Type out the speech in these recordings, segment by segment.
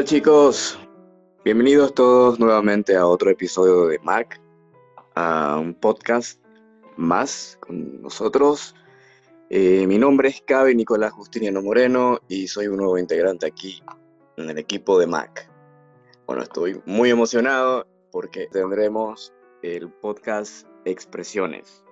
Hola chicos, bienvenidos todos nuevamente a otro episodio de Mac, a un podcast más con nosotros. Eh, mi nombre es Cabe Nicolás Justiniano Moreno y soy un nuevo integrante aquí en el equipo de Mac. Bueno, estoy muy emocionado porque tendremos el podcast Expresiones.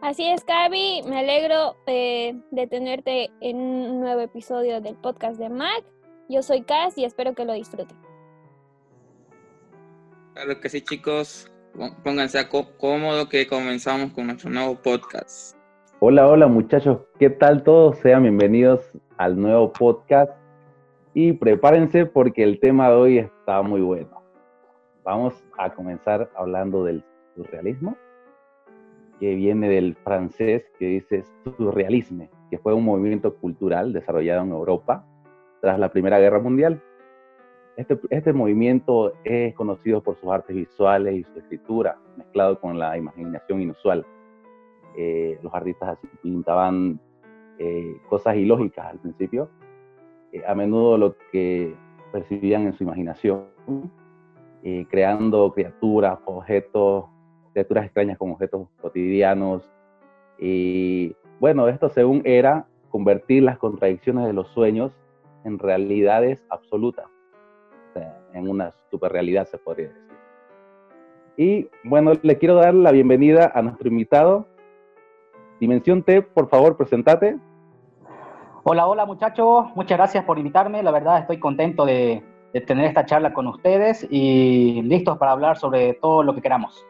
Así es, Gaby. Me alegro eh, de tenerte en un nuevo episodio del podcast de Mac. Yo soy Cass y espero que lo disfruten. Claro que sí, chicos. Pó- Pónganse a có- cómodo que comenzamos con nuestro nuevo podcast. Hola, hola muchachos, ¿qué tal todos? Sean bienvenidos al nuevo podcast y prepárense porque el tema de hoy está muy bueno. Vamos a comenzar hablando del surrealismo, que viene del francés que dice surrealisme, que fue un movimiento cultural desarrollado en Europa tras la Primera Guerra Mundial. Este, este movimiento es conocido por sus artes visuales y su escritura, mezclado con la imaginación inusual eh, los artistas así pintaban eh, cosas ilógicas al principio, eh, a menudo lo que percibían en su imaginación, eh, creando criaturas, objetos, criaturas extrañas como objetos cotidianos. Y bueno, esto según era convertir las contradicciones de los sueños en realidades absolutas, o sea, en una superrealidad se podría decir. Y bueno, le quiero dar la bienvenida a nuestro invitado, Dimensión T, por favor, presentate. Hola, hola muchachos, muchas gracias por invitarme. La verdad estoy contento de, de tener esta charla con ustedes y listos para hablar sobre todo lo que queramos.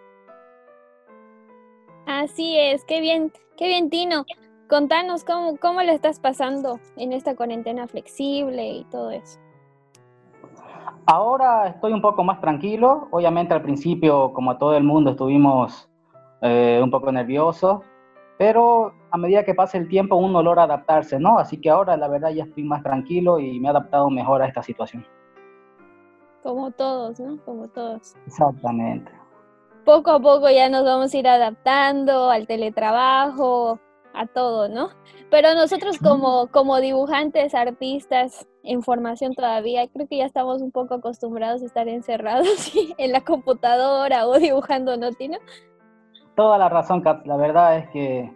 Así es, qué bien, qué bien, Tino. Contanos cómo, cómo le estás pasando en esta cuarentena flexible y todo eso. Ahora estoy un poco más tranquilo. Obviamente al principio, como todo el mundo, estuvimos eh, un poco nerviosos, pero a medida que pasa el tiempo uno logra adaptarse, ¿no? Así que ahora la verdad ya estoy más tranquilo y me he adaptado mejor a esta situación. Como todos, ¿no? Como todos. Exactamente. Poco a poco ya nos vamos a ir adaptando al teletrabajo, a todo, ¿no? Pero nosotros como, como dibujantes, artistas en formación todavía, creo que ya estamos un poco acostumbrados a estar encerrados en la computadora o dibujando, ¿no, Tino? Toda la razón, Kat. La verdad es que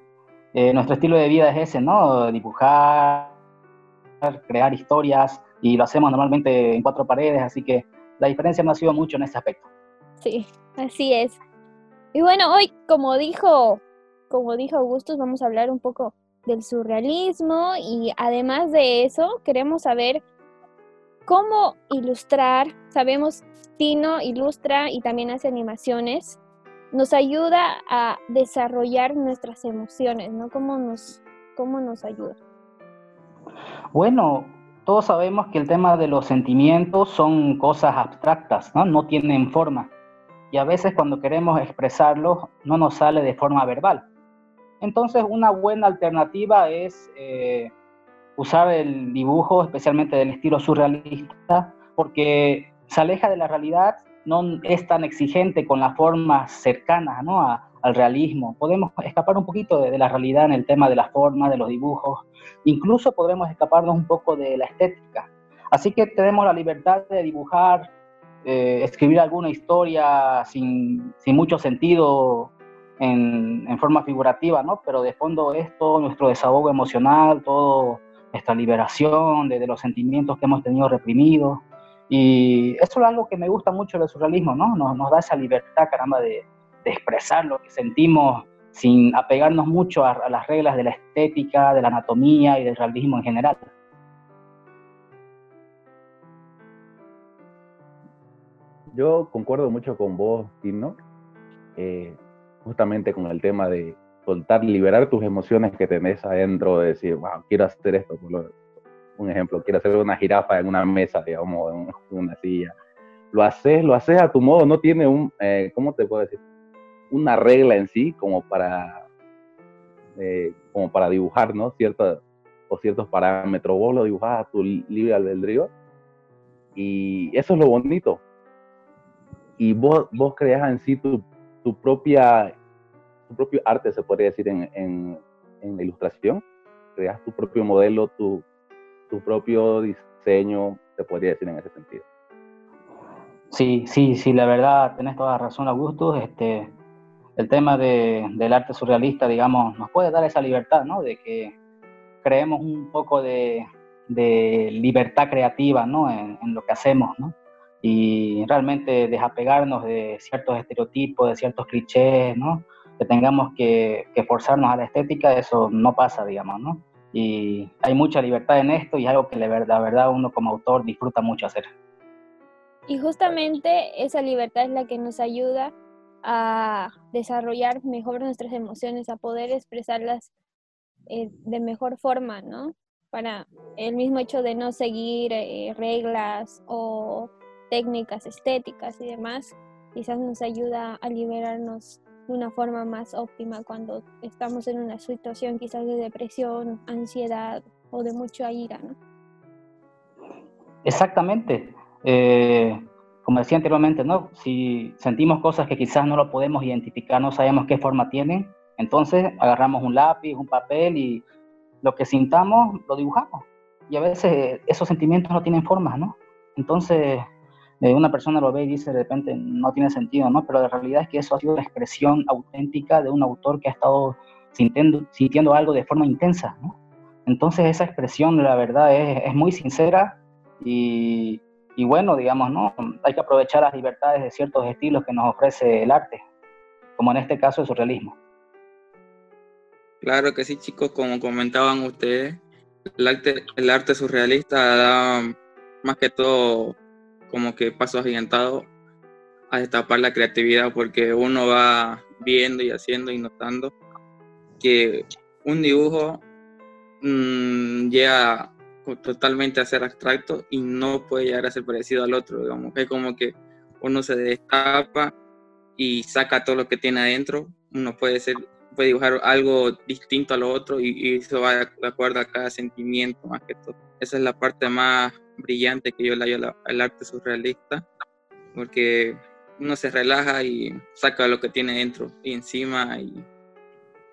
eh, nuestro estilo de vida es ese, ¿no? Dibujar, crear historias y lo hacemos normalmente en cuatro paredes, así que la diferencia no ha sido mucho en ese aspecto. Sí, así es. Y bueno, hoy, como dijo, como dijo Augustus, vamos a hablar un poco del surrealismo y además de eso, queremos saber cómo ilustrar. Sabemos, Tino ilustra y también hace animaciones. Nos ayuda a desarrollar nuestras emociones, ¿no? ¿Cómo nos, cómo nos ayuda? Bueno, todos sabemos que el tema de los sentimientos son cosas abstractas, ¿no? No tienen forma. Y a veces cuando queremos expresarlos no nos sale de forma verbal. Entonces una buena alternativa es eh, usar el dibujo, especialmente del estilo surrealista, porque se aleja de la realidad, no es tan exigente con las formas cercanas al realismo. Podemos escapar un poquito de, la realidad en el tema de las formas, de los dibujos. Incluso podremos escaparnos un poco de la estética. Así que tenemos la libertad de dibujar, eh, escribir alguna historia sin mucho sentido en, en, forma figurativa, ¿no? Pero de fondo es todo nuestro desahogo emocional, todo nuestra liberación de, de los sentimientos que hemos tenido reprimidos. Y eso es algo que me gusta mucho del surrealismo, ¿no? Nos, nos da esa libertad, caramba, de, expresar lo que sentimos sin apegarnos mucho a, a, las reglas de la estética, de la anatomía y del realismo en general. Yo concuerdo mucho con vos, Tino. Eh, justamente con el tema de soltar, liberar tus emociones que tenés adentro, de decir, wow, quiero hacer esto, un ejemplo, quiero hacer una jirafa en una mesa, digamos, en una silla. Lo haces, lo haces a tu modo, no tiene un, eh, ¿cómo te puedo decir? Una regla en sí como para, eh, como para dibujar, ¿no? Ciertos, o ciertos parámetros, vos lo dibujás a tu libre albedrío y eso es lo bonito. Y vos, vos creas en sí tu, tu propia tu propio arte, se podría decir, en, en, la ilustración. Creas tu propio modelo, tu, tu propio diseño, se podría decir en ese sentido. Sí, sí, sí, la verdad, tenés toda razón, Augusto. Este, el tema de, del arte surrealista, digamos, nos puede dar esa libertad, ¿no? De que creemos un poco de, de libertad creativa, ¿no? En, en, lo que hacemos, ¿no? Y realmente desapegarnos de ciertos estereotipos, de ciertos clichés, ¿no? que tengamos que, forzarnos a la estética, eso no pasa, digamos, ¿no? Y hay mucha libertad en esto y es algo que la verdad uno como autor disfruta mucho hacer. Y justamente esa libertad es la que nos ayuda a desarrollar mejor nuestras emociones, a poder expresarlas eh, de mejor forma, ¿no? Para el mismo hecho de no seguir eh, reglas o técnicas estéticas y demás, quizás nos ayuda a liberarnos de una forma más óptima cuando estamos en una situación quizás de depresión, ansiedad o de mucha ira, ¿no? Exactamente. Eh, como decía anteriormente, ¿no? Si sentimos cosas que quizás no lo podemos identificar, no sabemos qué forma tienen, entonces agarramos un lápiz, un papel y lo que sintamos lo dibujamos. Y a veces esos sentimientos no tienen formas, ¿no? Entonces eh, una persona lo ve y dice de repente no tiene sentido, ¿no? Pero la realidad es que eso ha sido la expresión auténtica de un autor que ha estado sintiendo, sintiendo algo de forma intensa, ¿no? Entonces esa expresión, la verdad, es, es muy sincera y, y, bueno, digamos, ¿no? Hay que aprovechar las libertades de ciertos estilos que nos ofrece el arte, como en este caso el surrealismo. Claro que sí, chicos, como comentaban ustedes, el arte, el arte surrealista da más que todo como que paso agigantado a destapar la creatividad porque uno va viendo y haciendo y notando que un dibujo mmm, llega totalmente a ser abstracto y no puede llegar a ser parecido al otro, digamos, es como que uno se destapa y saca todo lo que tiene adentro, uno puede ser puede dibujar algo distinto a lo otro y, y eso va de acuerdo a cada sentimiento más que todo. Esa es la parte más brillante que yo le hallo al arte surrealista, porque uno se relaja y saca lo que tiene dentro y encima, y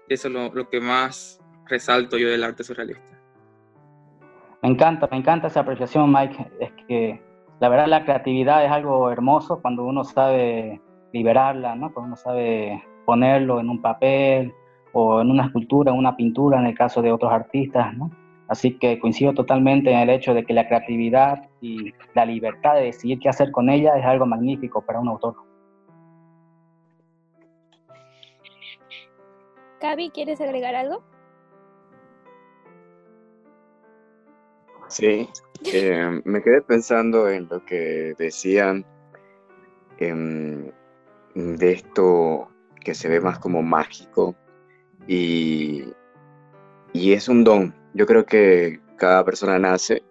eso es lo, lo que más resalto yo del arte surrealista. Me encanta, me encanta esa apreciación, Mike. Es que la verdad la creatividad es algo hermoso cuando uno sabe liberarla, ¿no? Cuando uno sabe ponerlo en un papel o en una escultura, en una pintura, en el caso de otros artistas, ¿no? Así que coincido totalmente en el hecho de que la creatividad y la libertad de decidir qué hacer con ella es algo magnífico para un autor. Gaby, ¿quieres agregar algo? Sí, eh, me quedé pensando en lo que decían eh, de esto que se ve más como mágico y, y es un don, yo creo que cada persona nace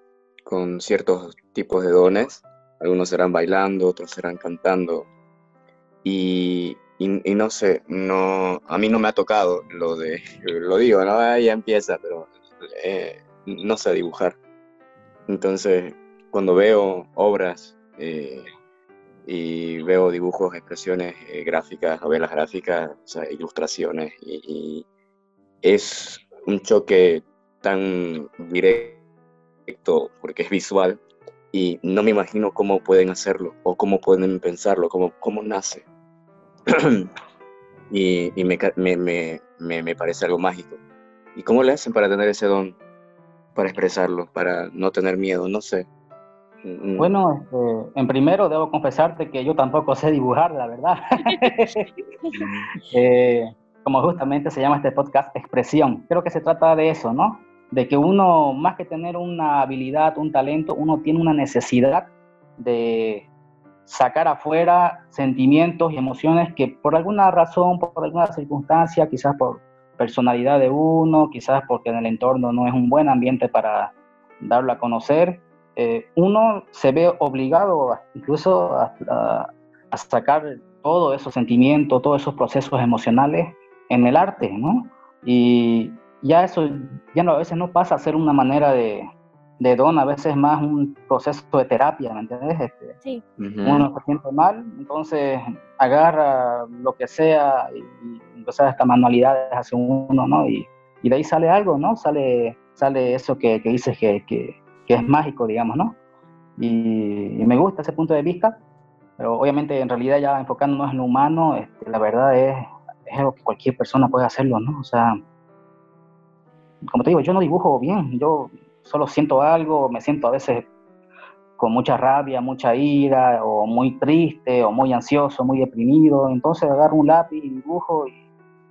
con ciertos tipos de dones. Algunos serán bailando, otros serán cantando. Y, y, no sé, no, a mí no me ha tocado lo de, lo digo, ¿no? ya empieza, pero eh, no sé dibujar. Entonces, cuando veo obras eh, y veo dibujos, expresiones eh, gráficas, novelas gráficas, o sea, ilustraciones, y, y es un choque tan directo porque es visual y no me imagino cómo pueden hacerlo o cómo pueden pensarlo, cómo, cómo nace. y, y me, me, me, me, parece algo mágico. ¿Y cómo le hacen para tener ese don, para expresarlo, para no tener miedo? No sé. Mm. Bueno, este, en primero debo confesarte que yo tampoco sé dibujar, la verdad. eh, como justamente se llama este podcast, expresión. Creo que se trata de eso, ¿no? De que uno, más que tener una habilidad, un talento, uno tiene una necesidad de, sacar afuera sentimientos y emociones que por alguna razón, por alguna circunstancia, quizás por personalidad de uno, quizás porque en el entorno no es un buen ambiente para darlo a conocer, eh, uno se ve obligado incluso a, sacar todos esos sentimientos, todos esos procesos emocionales en el arte, ¿no? Y ya eso, ya no, a veces no pasa a ser una manera de, de don, a veces más un proceso de terapia, ¿me entiendes? Este, sí. Uno se siente mal, entonces agarra lo que sea y, y empieza estas manualidades hacia uno, ¿no? Y, y, de ahí sale algo, ¿no? Sale, sale eso que, que dices que, que, que, es mágico, digamos, ¿no? Y, y, me gusta ese punto de vista, pero obviamente en realidad ya enfocándonos en lo humano, este, la verdad es, es algo que cualquier persona puede hacerlo, ¿no? O sea, como te digo, yo no dibujo bien, yo solo siento algo, me siento a veces con mucha rabia, mucha ira, o muy triste, o muy ansioso, muy deprimido. Entonces agarro un lápiz y dibujo y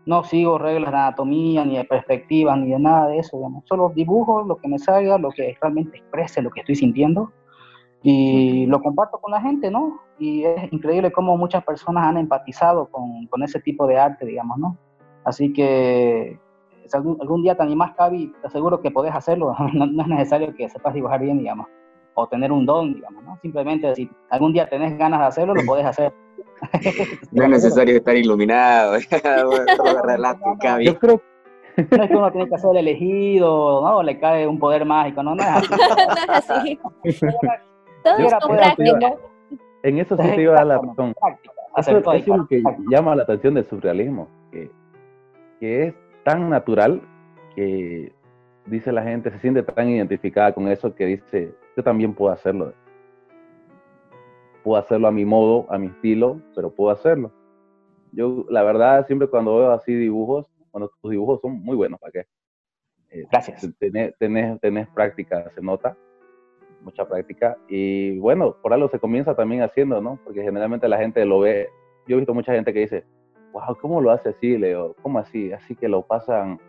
no sigo reglas de anatomía, ni de perspectiva, ni de nada de eso. Digamos. Solo dibujo lo que me salga, lo que realmente exprese lo que estoy sintiendo y lo comparto con la gente, ¿no? Y es increíble cómo muchas personas han empatizado con, con ese tipo de arte, digamos, ¿no? Así que si algún, algún, día te animás, Cavi, te aseguro que podés hacerlo. No, no, es necesario que sepas dibujar bien, digamos, o tener un don, digamos, ¿no? Simplemente si algún día tenés ganas de hacerlo, lo podés hacer. no es necesario estar iluminado. Yo creo no es que uno tiene que ser el elegido, ¿no? Le cae un poder mágico, no, no es así. no es así. Todos con práctica. En eso sí te iba a dar la razón. Eso, eso es lo que llama la atención del surrealismo, que, que es tan natural que dice la gente, se siente tan identificada con eso que dice, yo también puedo hacerlo. Puedo hacerlo a mi modo, a mi estilo, pero puedo hacerlo. Yo, la verdad, siempre cuando veo así dibujos, bueno, tus dibujos son muy buenos, ¿para qué? Eh, Gracias. Tenés, tenés, tenés práctica, se nota, mucha práctica. Y bueno, por algo se comienza también haciendo, ¿no? Porque generalmente la gente lo ve. Yo he visto mucha gente que dice, wow, ¿cómo lo hace así, Leo? ¿Cómo así? Así que lo pasan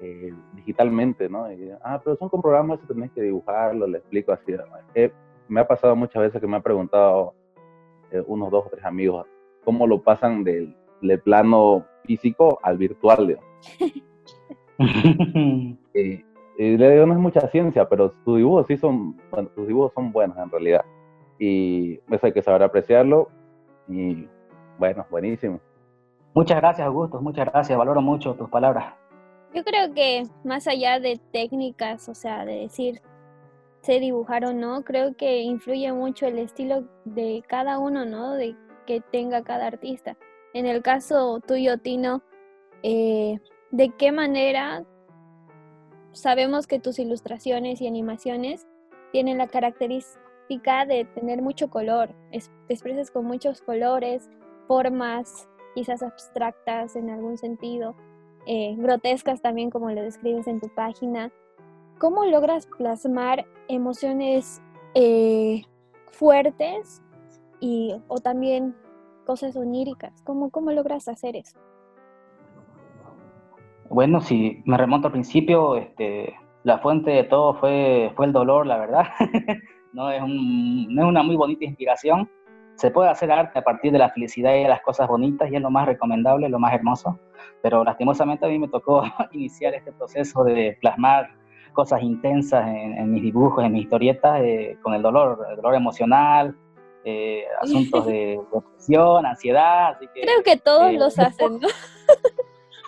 eh, digitalmente, ¿no? Y, ah, pero son con programas que tenés que dibujarlo, le explico así. Eh, me ha pasado muchas veces que me han preguntado eh, unos dos o tres amigos cómo lo pasan del, del plano físico al virtual. y, y, le digo, no es mucha ciencia, pero tus dibujos sí son, bueno, tus dibujos son buenos en realidad. Y eso hay que saber apreciarlo. Y bueno, buenísimo. Muchas gracias, Augusto, muchas gracias, valoro mucho tus palabras. Yo creo que más allá de técnicas, o sea, de decir sé dibujar o no, creo que influye mucho el estilo de cada uno, ¿no? De que tenga cada artista. En el caso tuyo, Tino, eh, ¿de qué manera sabemos que tus ilustraciones y animaciones tienen la característica de tener mucho color? Te expresas con muchos colores, formas, quizás abstractas en algún sentido, eh, grotescas también como lo describes en tu página. ¿Cómo logras plasmar emociones eh, fuertes y, o también cosas oníricas? ¿Cómo, ¿Cómo logras hacer eso? Bueno, si me remonto al principio, este, la fuente de todo fue, fue el dolor, la verdad. no, es un, no es una muy bonita inspiración, se puede hacer arte a partir de la felicidad y de las cosas bonitas y es lo más recomendable, lo más hermoso, pero lastimosamente a mí me tocó iniciar este proceso de plasmar cosas intensas en, en mis dibujos, en mis historietas, eh, con el dolor, el dolor emocional, eh, asuntos de depresión, ansiedad. Así que, Creo que todos eh, los hacen, ¿no?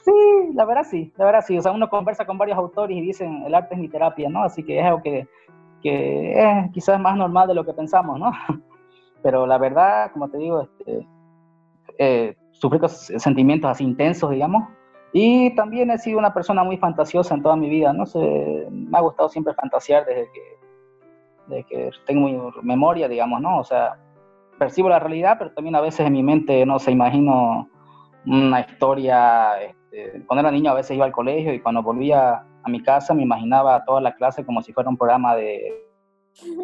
sí, la verdad sí, la verdad sí. O sea, uno conversa con varios autores y dicen, el arte es mi terapia, ¿no? Así que es algo que, que es quizás más normal de lo que pensamos, ¿no? pero la verdad, como te digo, este, eh, sufrí sentimientos así intensos, digamos, y también he sido una persona muy fantasiosa en toda mi vida, no sé, me ha gustado siempre fantasear desde que, desde que tengo memoria, digamos, ¿no? O sea, percibo la realidad, pero también a veces en mi mente, no sé, imagino una historia, este, cuando era niño a veces iba al colegio y cuando volvía a mi casa me imaginaba toda la clase como si fuera un programa de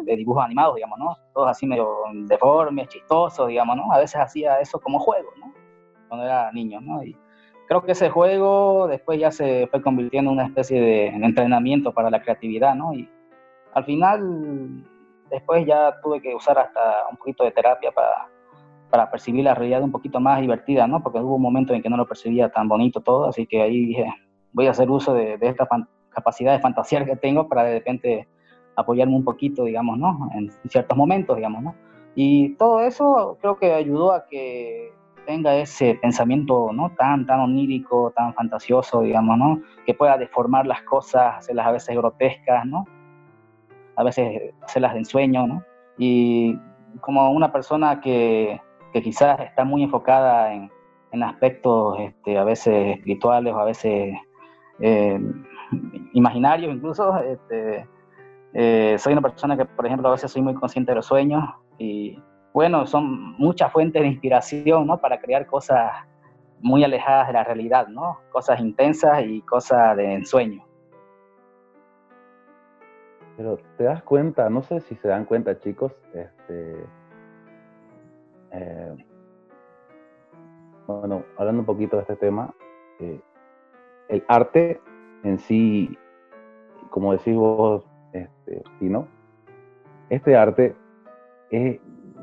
de dibujos animados, digamos, ¿no? Todos así medio deformes, chistosos, digamos, ¿no? A veces hacía eso como juego, ¿no? Cuando era niño, ¿no? Y creo que ese juego después ya se fue convirtiendo en una especie de entrenamiento para la creatividad, ¿no? Y al final Después ya tuve que usar hasta un poquito de terapia para, para percibir la realidad un poquito más divertida, ¿no? Porque hubo un momento en que no lo percibía tan bonito todo, así que ahí dije, voy a hacer uso de, de esta capacidad de fantasía que tengo para de repente apoyarme un poquito, digamos, ¿no? En ciertos momentos, digamos, ¿no? Y todo eso creo que ayudó a que tenga ese pensamiento, ¿no? Tan, tan onírico, tan fantasioso, digamos, ¿no? Que pueda deformar las cosas, hacerlas a veces grotescas, ¿no? A veces hacerlas de ensueño, ¿no? Y como una persona que, que quizás está muy enfocada en, en aspectos este, a veces espirituales o a veces eh, imaginarios incluso, este, eh, soy una persona que, por ejemplo, a veces soy muy consciente de los sueños y, bueno, son muchas fuentes de inspiración, ¿no? Para crear cosas muy alejadas de la realidad, ¿no? Cosas intensas y cosas de ensueño. Pero te das cuenta, no sé si se dan cuenta, chicos, este, eh, bueno, hablando un poquito de este tema, eh, el arte en sí, como decís vos, este, ¿no? Este arte es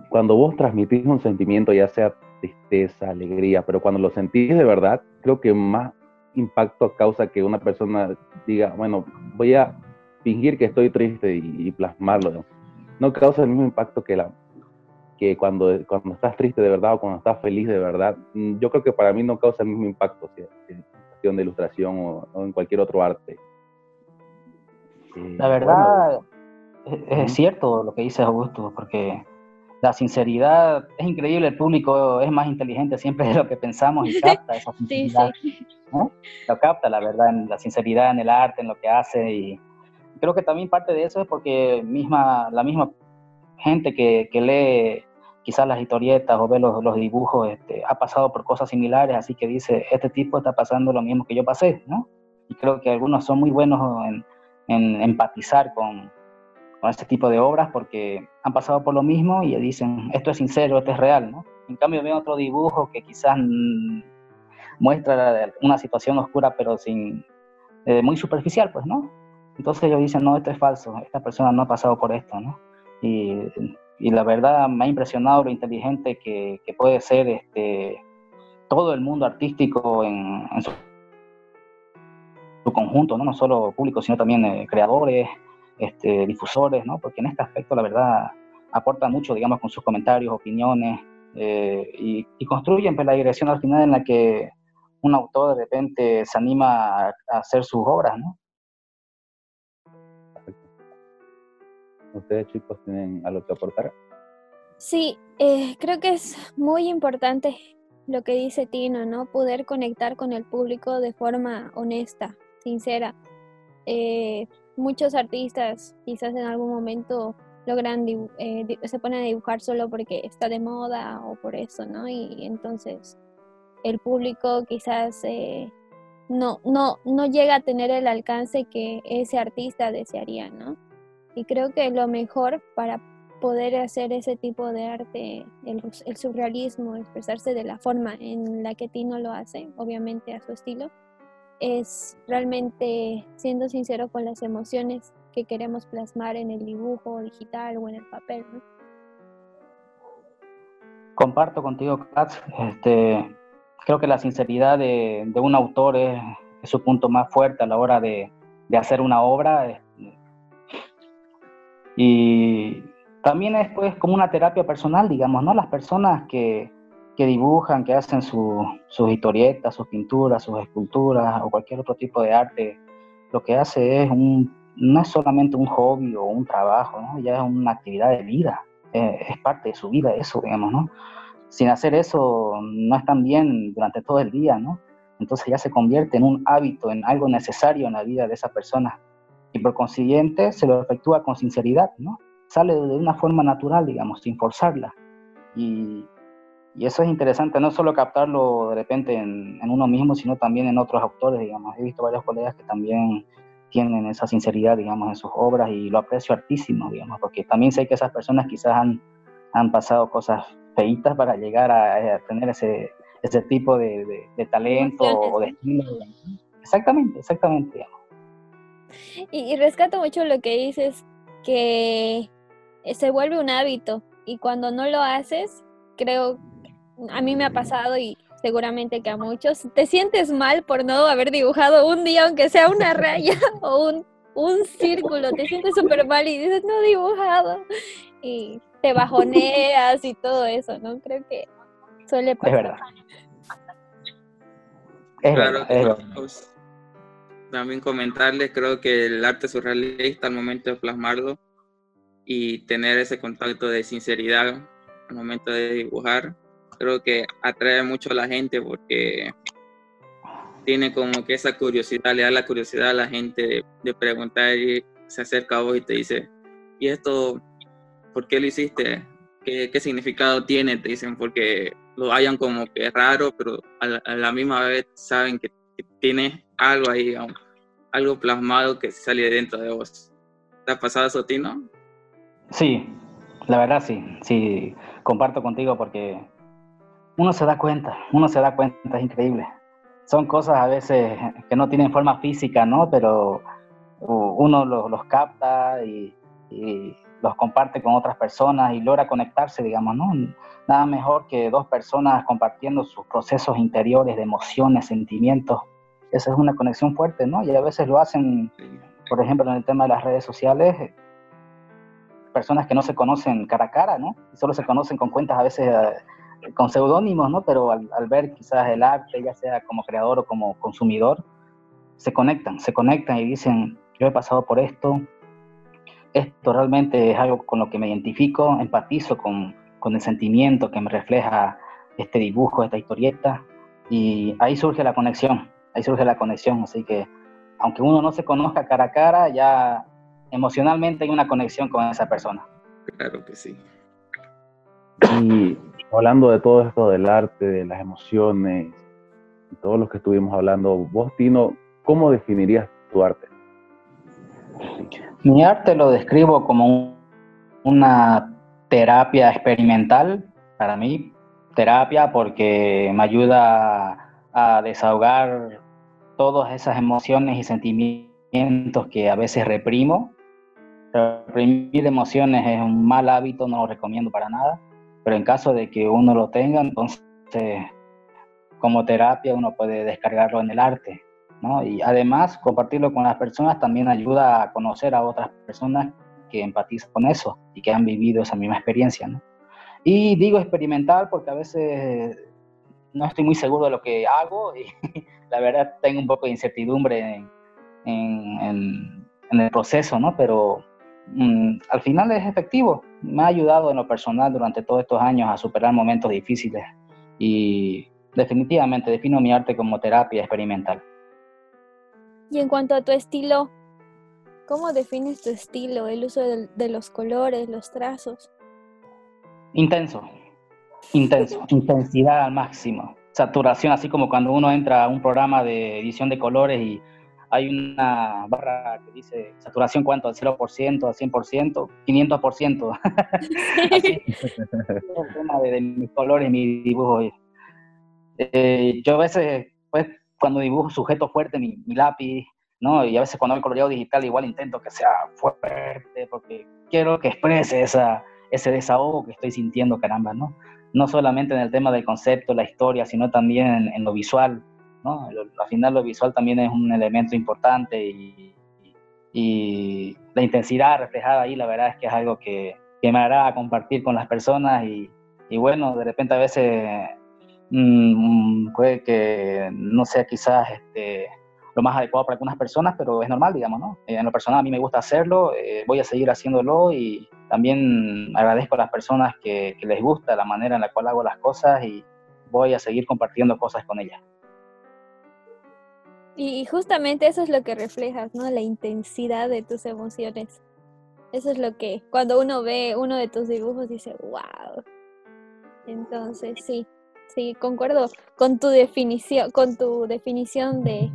cuando vos transmitís un sentimiento, ya sea tristeza, alegría, pero cuando lo sentís de verdad, creo que más impacto causa que una persona diga, bueno, voy a fingir que estoy triste y, plasmarlo. ¿no? causa el mismo impacto que, la, que cuando, cuando estás triste de verdad o cuando estás feliz de verdad. Mm, yo creo que para mí no causa el mismo impacto en cuestión de ilustración o en cualquier otro arte. La verdad, es, cierto lo que dice Augusto, porque la sinceridad es increíble, el público es más inteligente siempre de lo que pensamos y capta esa sinceridad. Lo capta, la verdad, en la sinceridad en el arte, en lo que hace. Y creo que también parte de eso es porque misma, la misma gente que, que lee quizás las historietas o ve los, los dibujos este, ha pasado por cosas similares, así que dice, este tipo está pasando lo mismo que yo pasé, ¿no? Y creo que algunos son muy buenos en en empatizar con, con este tipo de obras porque han pasado por lo mismo y dicen, esto es sincero, esto es real, ¿no? En cambio ven otro dibujo que quizás muestra una situación oscura pero sin eh, muy superficial, pues, ¿no? Entonces ellos dicen, no, esto es falso, esta persona no ha pasado por esto, ¿no? Y, y la verdad me ha impresionado lo inteligente que, que puede ser este, todo el mundo artístico en su conjunto, ¿no? no solo público, sino también eh, creadores, este, difusores, ¿no? porque en este aspecto la verdad aportan mucho, digamos, con sus comentarios, opiniones, eh, y, construyen pues, la dirección al final en la que un autor de repente se anima a, hacer sus obras, ¿no? ¿Ustedes chicos tienen algo que aportar? Sí, eh, creo que es muy importante lo que dice Tino, ¿no? Poder conectar con el público de forma honesta, sincera. Eh, muchos artistas quizás en algún momento logran, eh, se ponen a dibujar solo porque está de moda o por eso, ¿no? Y entonces el público quizás eh, no, no, no llega a tener el alcance que ese artista desearía, ¿no? Y creo que lo mejor para poder hacer ese tipo de arte, el, el surrealismo, expresarse de la forma en la que Tino lo hace, obviamente a su estilo, es realmente siendo sincero con las emociones que queremos plasmar en el dibujo digital o en el papel. Comparto contigo, Katz. Este, creo que la sinceridad de, un autor es, su punto más fuerte a la hora de, hacer una obra. Y también es pues, como una terapia personal, digamos, ¿no? Las personas que, que dibujan, que hacen sus historietas, sus pinturas, sus esculturas o cualquier otro tipo de arte, lo que hace es un, no es solamente un hobby o un trabajo, ¿no? ya es una actividad de vida, eh, es parte de su vida eso, digamos, ¿no? Sin hacer eso no están bien durante todo el día, ¿no? Entonces ya se convierte en un hábito, en algo necesario en la vida de esa persona. Y por consiguiente se lo efectúa con sinceridad, ¿no? Sale de una forma natural, digamos, sin forzarla. Y y eso es interesante, no solo captarlo de repente en, uno mismo, sino también en otros autores, digamos. He visto varios colegas que también tienen esa sinceridad, digamos, en sus obras y lo aprecio hartísimo, digamos, porque también sé que esas personas quizás han, han pasado cosas feitas para llegar a, tener ese, ese tipo de, de, talento o de estilo. Exactamente, exactamente. Y, y rescato mucho lo que dices, que eh, se vuelve un hábito y cuando no lo haces, creo, a mí me ha pasado y seguramente que a muchos, te sientes mal por no haber dibujado un día, aunque sea una raya o un, un círculo, te sientes súper mal y dices, no he dibujado. Y te bajoneas y todo eso, ¿no? Creo que suele pasar. Es verdad. Es Claro, verdad, es verdad. pues, también comentarles, creo que el arte surrealista al momento de plasmarlo y tener ese contacto de sinceridad al momento de dibujar, creo que atrae mucho a la gente porque tiene como que esa curiosidad, le da la curiosidad a la gente de, preguntar y se acerca a vos y te dice, ¿y esto por qué lo hiciste? ¿Qué, qué significado tiene? Te dicen, porque lo hayan como que raro, pero a la, misma vez saben que, que tiene algo ahí, algo plasmado que sale dentro de vos. ¿Te ha pasado eso a ti, no? Sí, la verdad sí, sí, comparto contigo porque uno se da cuenta, uno se da cuenta, es increíble. Son cosas a veces que no tienen forma física, ¿no? Pero uno lo- los capta y, y los comparte con otras personas y logra conectarse, digamos, ¿no? Nada mejor que dos personas compartiendo sus procesos interiores de emociones, sentimientos. Esa es una conexión fuerte, ¿no? Y a veces lo hacen, por ejemplo, en el tema de las redes sociales, personas que no se conocen cara a cara, ¿no? Solo se conocen con cuentas a veces con seudónimos, ¿no? Pero al, al ver quizás el arte, ya sea como creador o como consumidor, se conectan, se conectan y dicen, yo he pasado por esto, esto realmente es algo con lo que me identifico, empatizo con, con el sentimiento que me refleja este dibujo, esta historieta, y ahí surge la conexión, ahí surge la conexión, así que aunque uno no se conozca cara a cara, ya emocionalmente hay una conexión con esa persona. Claro que sí. Y hablando de todo esto del arte, de las emociones, y todo lo que estuvimos hablando, vos, Tino, ¿cómo definirías tu arte? Mi arte lo describo como un- una terapia experimental para mí, terapia porque me ayuda a desahogar todas esas emociones y sentimientos que a veces reprimo. Reprimir emociones es un mal hábito, no lo recomiendo para nada, pero en caso de que uno lo tenga, entonces como terapia uno puede descargarlo en el arte. ¿no? Y además, compartirlo con las personas también ayuda a conocer a otras personas que empatizan con eso y que han vivido esa misma experiencia, ¿no? Y digo experimental porque a veces no estoy muy seguro de lo que hago y la verdad tengo un poco de incertidumbre en, en- en- en el proceso, ¿no? Pero mm, al final es efectivo. Me ha ayudado en lo personal durante todos estos años a superar momentos difíciles y definitivamente defino mi arte como terapia experimental. Y en cuanto a tu estilo, ¿cómo defines tu estilo? El uso del- de, los colores, los trazos. Intenso, intenso, intensidad al máximo, saturación, así como cuando uno entra a un programa de edición de colores y hay una barra que dice saturación cuánto, al 0%, al 100%, 500%. así, el tema de, de mis colores, mi dibujo. Eh, yo a veces, pues, cuando dibujo sujeto fuerte mi, mi lápiz, ¿no? Y a veces cuando hago coloreado digital igual intento que sea fuerte porque quiero que exprese esa, ese desahogo que estoy sintiendo, caramba, ¿no? No solamente en el tema del concepto, la historia, sino también en, en lo visual, ¿no? Al final lo visual también es un elemento importante y, la intensidad reflejada ahí, la verdad es que es algo que, me hará compartir con las personas y, y bueno, de repente a veces mm, puede que no sea quizás este, lo más adecuado para algunas personas, pero es normal, digamos, ¿no? Eh, En lo personal a mí me gusta hacerlo, eh, voy a seguir haciéndolo y también agradezco a las personas que, que les gusta la manera en la cual hago las cosas y voy a seguir compartiendo cosas con ellas. Y justamente eso es lo que reflejas, ¿no? La intensidad de tus emociones. Eso es lo que cuando uno ve uno de tus dibujos dice, wow. Entonces, sí, sí, concuerdo con tu definición, con tu definición de,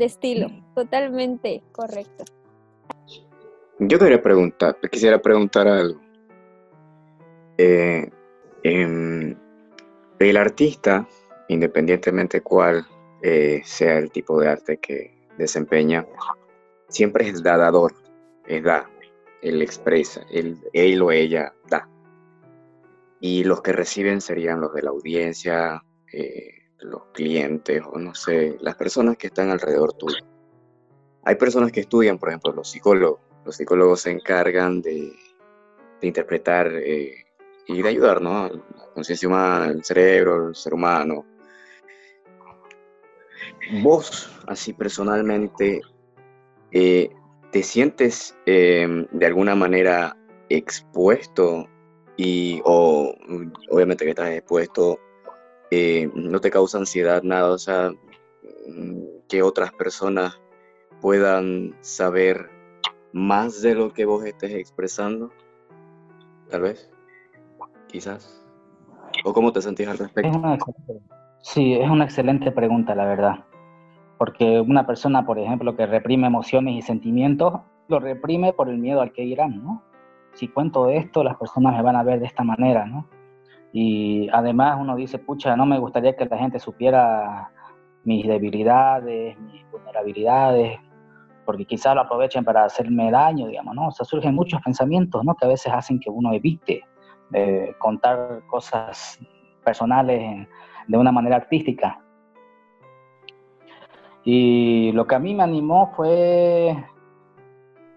estilo. Totalmente correcto. Yo quería preguntar, quisiera preguntar algo. Eh, em, el artista, independientemente cuál eh, sea el tipo de arte que desempeña, siempre es dador, es da. él expresa, él, él o ella da. Y los que reciben serían los de la audiencia, eh, los clientes o no sé, las personas que están alrededor tuyo. Hay personas que estudian, por ejemplo, los psicólogos. Los psicólogos se encargan de, interpretar eh, y de ayudar, ¿no? La conciencia humana, el cerebro, el ser humano. Vos, así personalmente, eh, ¿te sientes em, de alguna manera expuesto y, o obviamente que estás expuesto, eh, no te causa ansiedad nada, o sea, mm, que otras personas puedan saber más de lo que vos estés expresando, tal vez, quizás. ¿O cómo te sentís al respecto? sí, es una excelente pregunta, la verdad. Porque una persona, por ejemplo, que reprime emociones y sentimientos, lo reprime por el miedo al que irán, ¿no? Si cuento esto, las personas me van a ver de esta manera, ¿no? Y además uno dice, pucha, no me gustaría que la gente supiera mis debilidades, mis vulnerabilidades, porque quizás lo aprovechen para hacerme daño, digamos, ¿no? O sea, surgen muchos pensamientos, ¿no? Que a veces hacen que uno evite eh, contar cosas personales de una manera artística. Y lo que a mí me animó fue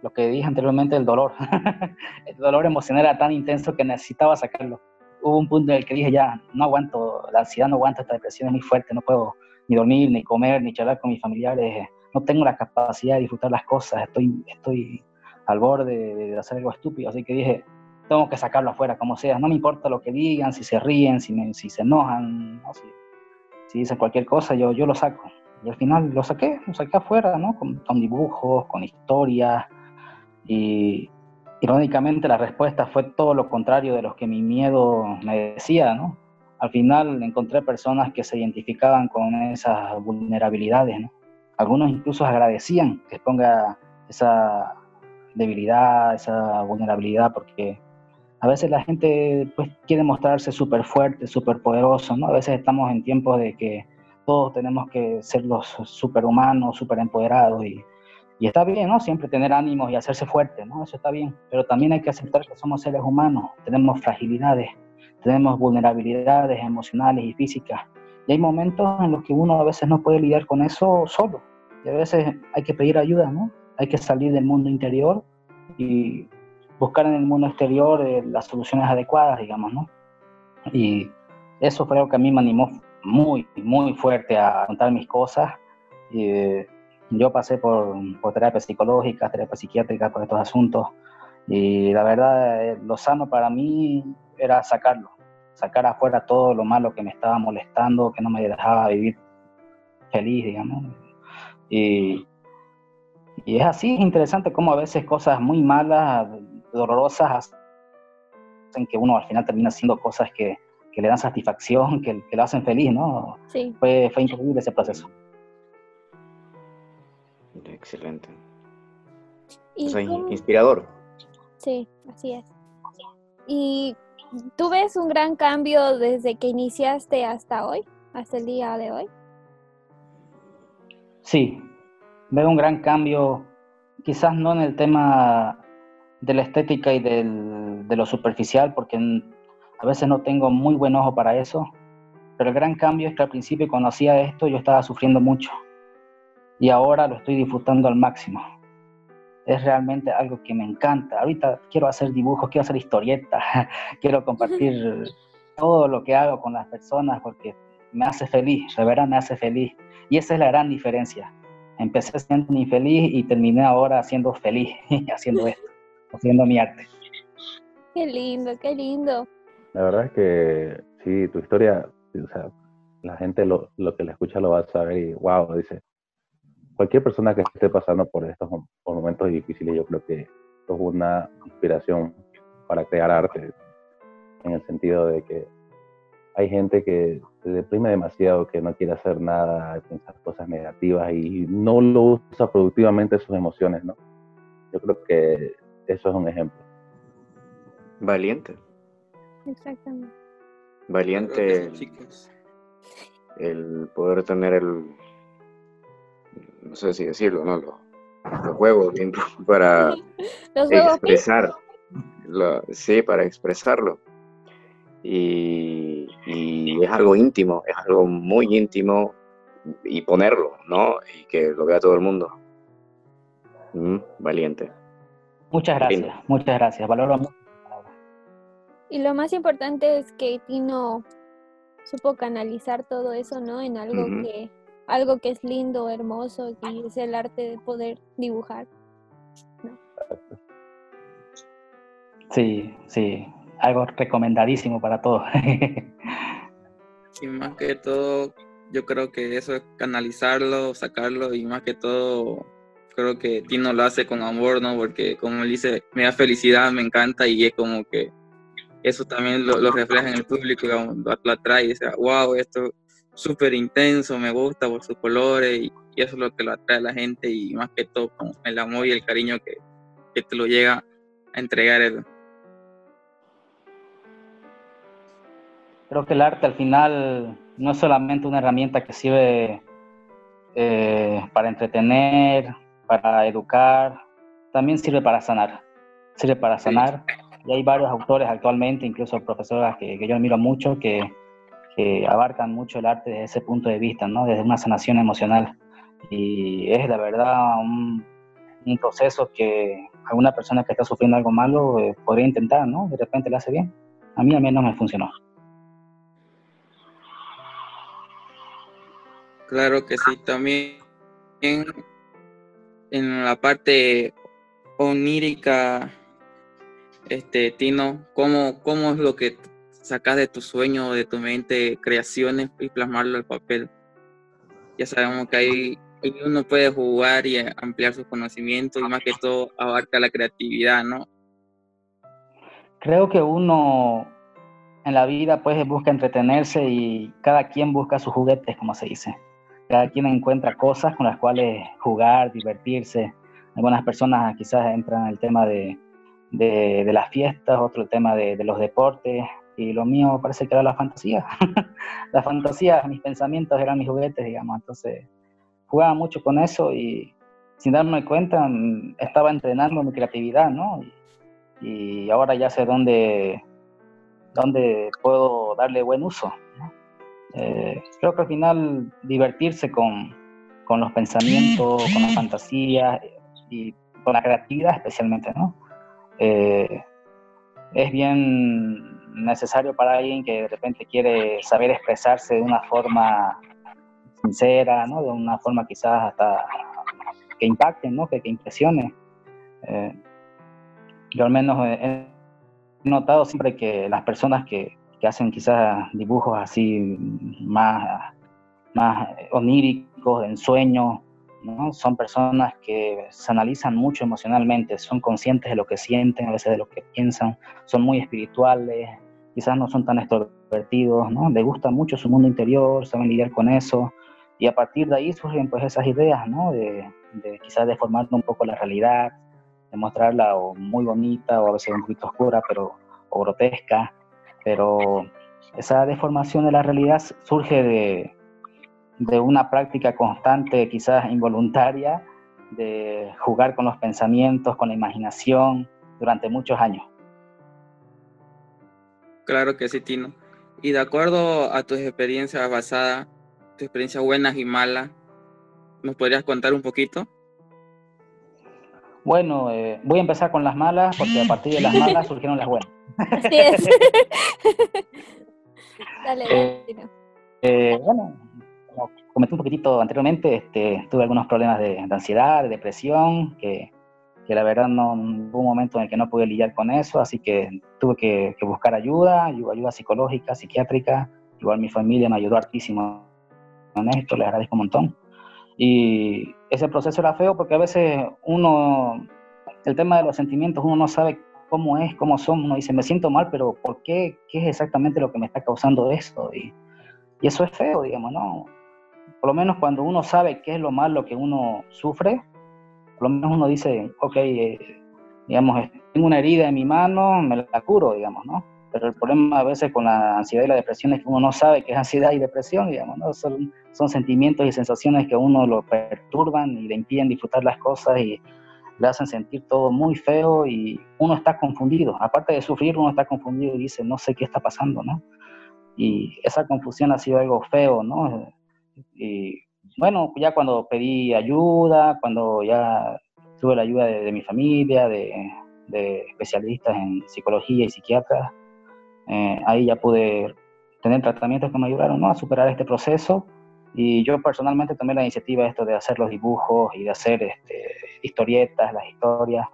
lo que dije anteriormente, el dolor. el dolor emocional era tan intenso que necesitaba sacarlo. Hubo un punto en el que dije, ya, no aguanto, la ansiedad no aguanta, esta depresión es muy fuerte, no puedo ni dormir, ni comer, ni charlar con mis familiares, no tengo la capacidad de disfrutar las cosas, estoy, estoy al borde de, hacer algo estúpido, así que dije, tengo que sacarlo afuera, como sea, no me importa lo que digan, si se ríen, si, si se enojan, si, dicen cualquier cosa, yo, yo lo saco. Y al final lo saqué, lo saqué afuera, ¿no? Con, con dibujos, con historias, y irónicamente la respuesta fue todo lo contrario de lo que mi miedo me decía, ¿no? Al final encontré personas que se identificaban con esas vulnerabilidades, ¿no? Algunos incluso agradecían que ponga esa debilidad, esa vulnerabilidad, porque a veces la gente pues, quiere mostrarse súper fuerte, súper poderoso, ¿no? A veces estamos en tiempos de que todos tenemos que ser los superhumanos, súper empoderados y, y, está bien, ¿no? Siempre tener ánimos y hacerse fuerte, ¿no? Eso está bien, pero también hay que aceptar que somos seres humanos, tenemos fragilidades, tenemos vulnerabilidades emocionales y físicas y hay momentos en los que uno a veces no puede lidiar con eso solo. Y a veces hay que pedir ayuda, ¿no? Hay que salir del mundo interior y buscar en el mundo exterior eh, las soluciones adecuadas, digamos, ¿no? Y eso fue algo que a mí me animó muy, muy fuerte a contar mis cosas. Y, yo pasé por, por terapia psicológica, terapia psiquiátrica, por estos asuntos. Y la verdad, eh, lo sano para mí era sacarlo, sacar afuera todo lo malo que me estaba molestando, que no me dejaba vivir feliz, digamos. Y, y es así, es interesante cómo a veces cosas muy malas, dolorosas, hacen que uno al final termina haciendo cosas que, que le dan satisfacción, que, que, lo hacen feliz, ¿no? Sí. Fue, fue increíble ese proceso. Excelente. inspirador. Sí, así es. ¿Y tú ves un gran cambio desde que iniciaste hasta hoy, hasta el día de hoy? Sí, veo un gran cambio, quizás no en el tema de la estética y del, de lo superficial, porque a veces no tengo muy buen ojo para eso, pero el gran cambio es que al principio cuando hacía esto yo estaba sufriendo mucho y ahora lo estoy disfrutando al máximo es realmente algo que me encanta. Ahorita quiero hacer dibujos, quiero hacer historietas, quiero compartir todo lo que hago con las personas porque me hace feliz, de verdad me hace feliz. Y esa es la gran diferencia. Empecé siendo infeliz y terminé ahora siendo feliz haciendo esto, haciendo mi arte. Qué lindo, qué lindo. La verdad es que sí, tu historia, o sea, la gente lo, lo que la escucha lo va a saber y wow, dice, cualquier persona que esté pasando por estos momentos difíciles, yo creo que es una inspiración para crear arte, en el sentido de que hay gente que se deprime demasiado, que no quiere hacer nada, pensar cosas negativas y no lo usa productivamente sus emociones, ¿no? Yo creo que eso es un ejemplo. Valiente. Exactamente. Valiente el poder tener el, no sé si decirlo, ¿no? Los, juegos, para expresar, sí, para expresarlo. Y, es algo íntimo, es algo muy íntimo y ponerlo, ¿no? Y que lo vea todo el mundo. Mm, valiente. Muchas gracias, muchas gracias. Valoro mucho. Y lo más importante es que Tino supo canalizar todo eso, ¿no? En algo que algo que es lindo, hermoso, y es el arte de poder dibujar. Sí, sí, algo recomendadísimo para todos. y más que todo, yo creo que eso es canalizarlo, sacarlo y más que todo, creo que Tino lo hace con amor, ¿no? Porque como él dice, me da felicidad, me encanta y es como que eso también lo, refleja en el público, digamos, lo, atrae y dice, wow, esto súper intenso, me gusta por sus colores y, eso es lo que lo atrae a la gente y más que todo con el amor y el cariño que, que te lo llega a entregar él. Creo que el arte al final no es solamente una herramienta que sirve eh, para entretener, para educar, también sirve para sanar. Sirve para sanar. Y hay varios autores actualmente, incluso profesoras que, que yo admiro mucho, que, que abarcan mucho el arte desde ese punto de vista, ¿no? desde una sanación emocional. Y es la verdad un, proceso que alguna persona que está sufriendo algo malo eh, podría intentar, ¿no? De repente le hace bien. A mí al menos me funcionó. Claro que sí, también en, en la parte onírica, este, Tino, ¿cómo, ¿cómo es lo que sacas de tu sueño, de tu mente, creaciones y plasmarlo al papel. Ya sabemos que ahí, uno puede jugar y ampliar sus conocimientos y más que todo abarca la creatividad, ¿no? Creo que uno en la vida pues busca entretenerse y cada quien busca sus juguetes, como se dice. Cada quien encuentra cosas con las cuales jugar, divertirse. Algunas personas quizás entran en el tema de, de, las fiestas, otro tema de, los deportes, y lo mío parece que era la fantasía. la fantasía, mis pensamientos eran mis juguetes, digamos. Entonces, jugaba mucho con eso y sin darme cuenta mm, estaba entrenando mi creatividad, ¿no? Y, ahora ya sé dónde, dónde puedo darle buen uso. Eh, creo que al final divertirse con, con los pensamientos, con la fantasía y con la creatividad especialmente, ¿no? Eh, es bien necesario para alguien que de repente quiere saber expresarse de una forma sincera, ¿no? De una forma quizás hasta que impacte, ¿no? Que, que impresione. Eh, yo al menos he notado siempre que las personas que, que hacen quizás dibujos así más, más oníricos, de ensueño, ¿no? Son personas que se analizan mucho emocionalmente, son conscientes de lo que sienten, a veces de lo que piensan, son muy espirituales, quizás no son tan extrovertidos, ¿no? Les gusta mucho su mundo interior, saben lidiar con eso, y a partir de ahí surgen pues esas ideas, ¿no? De, quizás deformar un poco la realidad, de mostrarla o muy bonita o a veces un poquito oscura, pero o grotesca, pero esa deformación de la realidad surge de, de una práctica constante, quizás involuntaria, de jugar con los pensamientos, con la imaginación durante muchos años. Claro que sí, Tino. Y de acuerdo a tus experiencias basadas, tus experiencias buenas y malas, ¿nos podrías contar un poquito? Bueno, eh, voy a empezar con las malas, porque a partir de las malas surgieron las buenas. Así es. dale, dale, Tino. Eh, bueno, como comenté un poquitito anteriormente, este, tuve algunos problemas de, de ansiedad, de depresión, que que la verdad no hubo un momento en el que no pude lidiar con eso, así que tuve que, buscar ayuda, ayuda psicológica, psiquiátrica, igual mi familia me ayudó hartísimo en esto, les agradezco un montón. Y ese proceso era feo porque a veces uno, el tema de los sentimientos, uno no sabe cómo es, cómo son, uno dice, me siento mal, pero ¿por qué? ¿Qué es exactamente lo que me está causando esto? Y, y eso es feo, digamos, ¿no? Por lo menos cuando uno sabe qué es lo malo que uno sufre, por lo menos uno dice, ok, eh, digamos, tengo una herida en mi mano, me la curo, digamos, ¿no? Pero el problema a veces con la ansiedad y la depresión es que uno no sabe qué es ansiedad y depresión, digamos, ¿no? Son, son sentimientos y sensaciones que uno lo perturban y le impiden disfrutar las cosas y le hacen sentir todo muy feo y uno está confundido. Aparte de sufrir, uno está confundido y dice, no sé qué está pasando, ¿no? Y esa confusión ha sido algo feo, ¿no? Y bueno, ya cuando pedí ayuda, cuando ya tuve la ayuda de, mi familia, de, especialistas en psicología y psiquiatras, eh, ahí ya pude tener tratamientos que me ayudaron ¿no? a superar este proceso. Y yo personalmente tomé la iniciativa esto de hacer los dibujos y de hacer este, historietas, las historias,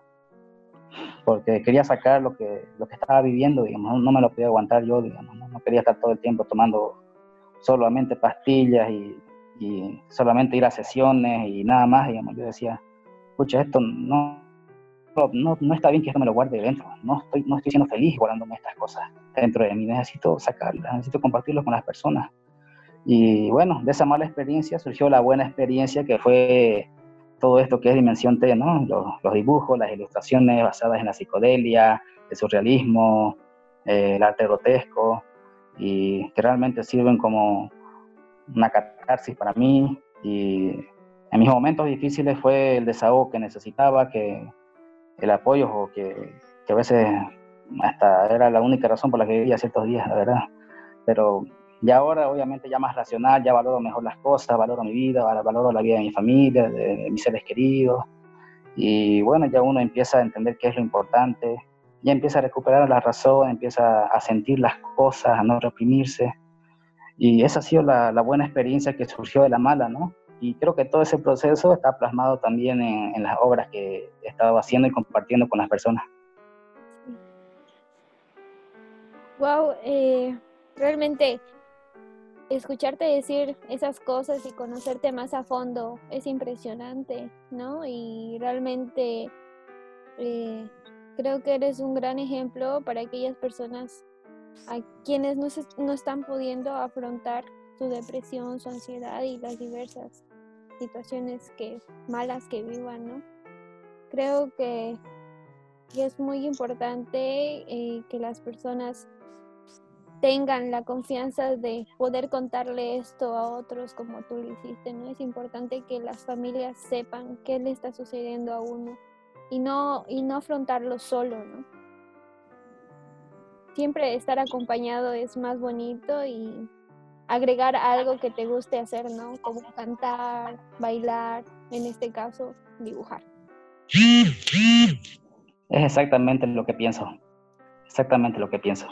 porque quería sacar lo que, lo que estaba viviendo, digamos, no me lo podía aguantar yo, digamos, no, quería estar todo el tiempo tomando solamente pastillas y, y, solamente ir a sesiones y nada más, digamos, yo decía, escucha, esto no, no, no está bien que esto me lo guarde dentro, no estoy, no estoy siendo feliz guardándome estas cosas dentro de mí, necesito sacarlas, necesito compartirlo con las personas. Y bueno, de esa mala experiencia surgió la buena experiencia que fue todo esto que es Dimensión T, ¿no? Los, dibujos, las ilustraciones basadas en la psicodelia, el surrealismo, eh, el arte grotesco, y que realmente sirven como una catarsis para mí. Y en mis momentos difíciles fue el desahogo que necesitaba, que el apoyo, o que, que a veces hasta era la única razón por la que vivía ciertos días, la verdad. Pero ya ahora, obviamente, ya más racional, ya valoro mejor las cosas, valoro mi vida, valoro la vida de mi familia, de, mis seres queridos. Y bueno, ya uno empieza a entender qué es lo importante, ya empieza a recuperar la razón, empieza a sentir las cosas, a no reprimirse. Y esa ha sido la, buena experiencia que surgió de la mala, ¿no? Y creo que todo ese proceso está plasmado también en, las obras que he estado haciendo y compartiendo con las personas. Wow, eh, realmente escucharte decir esas cosas y conocerte más a fondo es impresionante, ¿no? Y realmente eh, creo que eres un gran ejemplo para aquellas personas a quienes no, no están pudiendo afrontar su depresión, su ansiedad y las diversas situaciones que malas que vivan, ¿no? Creo que, es muy importante eh, que las personas tengan la confianza de poder contarle esto a otros como tú lo hiciste, ¿no? Es importante que las familias sepan qué le está sucediendo a uno y no, y no afrontarlo solo, ¿no? Siempre estar acompañado es más bonito y agregar algo que te guste hacer, ¿no? Como cantar, bailar, en este caso, dibujar. Es exactamente lo que pienso, exactamente lo que pienso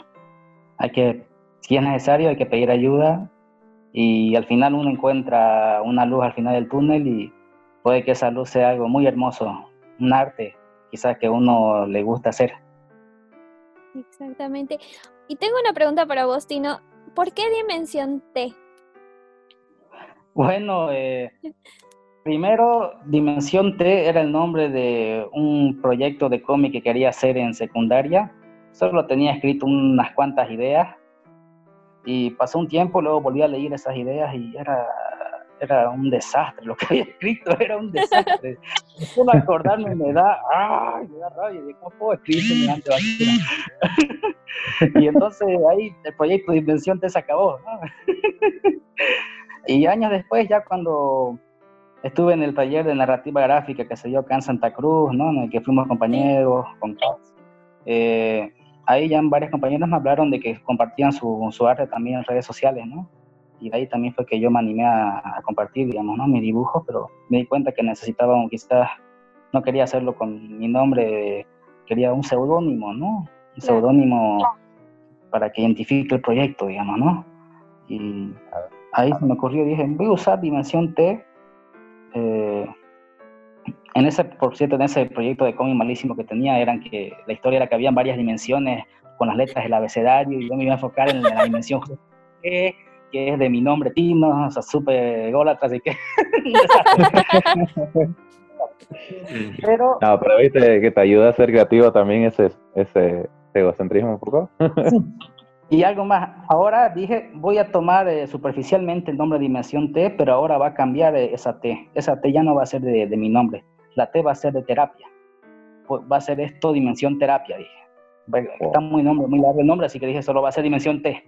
hay que, si es necesario, hay que pedir ayuda y al final uno encuentra una luz al final del túnel y puede que esa luz sea algo muy hermoso, un arte quizás que uno le gusta hacer. Exactamente. Y tengo una pregunta para vos, Tino. ¿Por qué Dimensión T? Bueno, eh, primero, Dimensión T era el nombre de un proyecto de cómic que quería hacer en secundaria Solo tenía escrito unas cuantas ideas y pasó un tiempo, luego volví a leer esas ideas y era, era un desastre. Lo que había escrito era un desastre. Solo acordarme me da, ¡ay! Me da rabia. ¿Cómo puedo escribir semejante basura? y entonces ahí el proyecto de invención te se acabó. y años después, ya cuando estuve en el taller de narrativa gráfica que se dio acá en Santa Cruz, ¿no? en el que fuimos compañeros con eh, ahí ya varias compañeras me hablaron de que compartían su, su, arte también en redes sociales, ¿no? Y de ahí también fue que yo me animé a, compartir, digamos, ¿no? Mi dibujo, pero me di cuenta que necesitaba, quizás, no quería hacerlo con mi nombre, quería un seudónimo, ¿no? Un seudónimo para que identifique el proyecto, digamos, ¿no? Y ahí se me ocurrió, dije, voy a usar Dimensión T, eh, en ese, por cierto, en ese proyecto de cómic malísimo que tenía, eran que la historia era que habían varias dimensiones con las letras del abecedario y yo me iba a enfocar en la dimensión G, que es de mi nombre Tino, o sea, súper ególatra, así que... pero... No, pero viste que te ayuda a ser creativo también ese, ese egocentrismo un poco. Y algo más, ahora dije, voy a tomar eh, superficialmente el nombre de Dimensión T, pero ahora va a cambiar eh, esa T. Esa T ya no va a ser de, de mi nombre la T va a ser de terapia. Va a ser esto dimensión terapia, dije. Está muy, nombre, muy largo el nombre, así que dije solo va a ser dimensión T.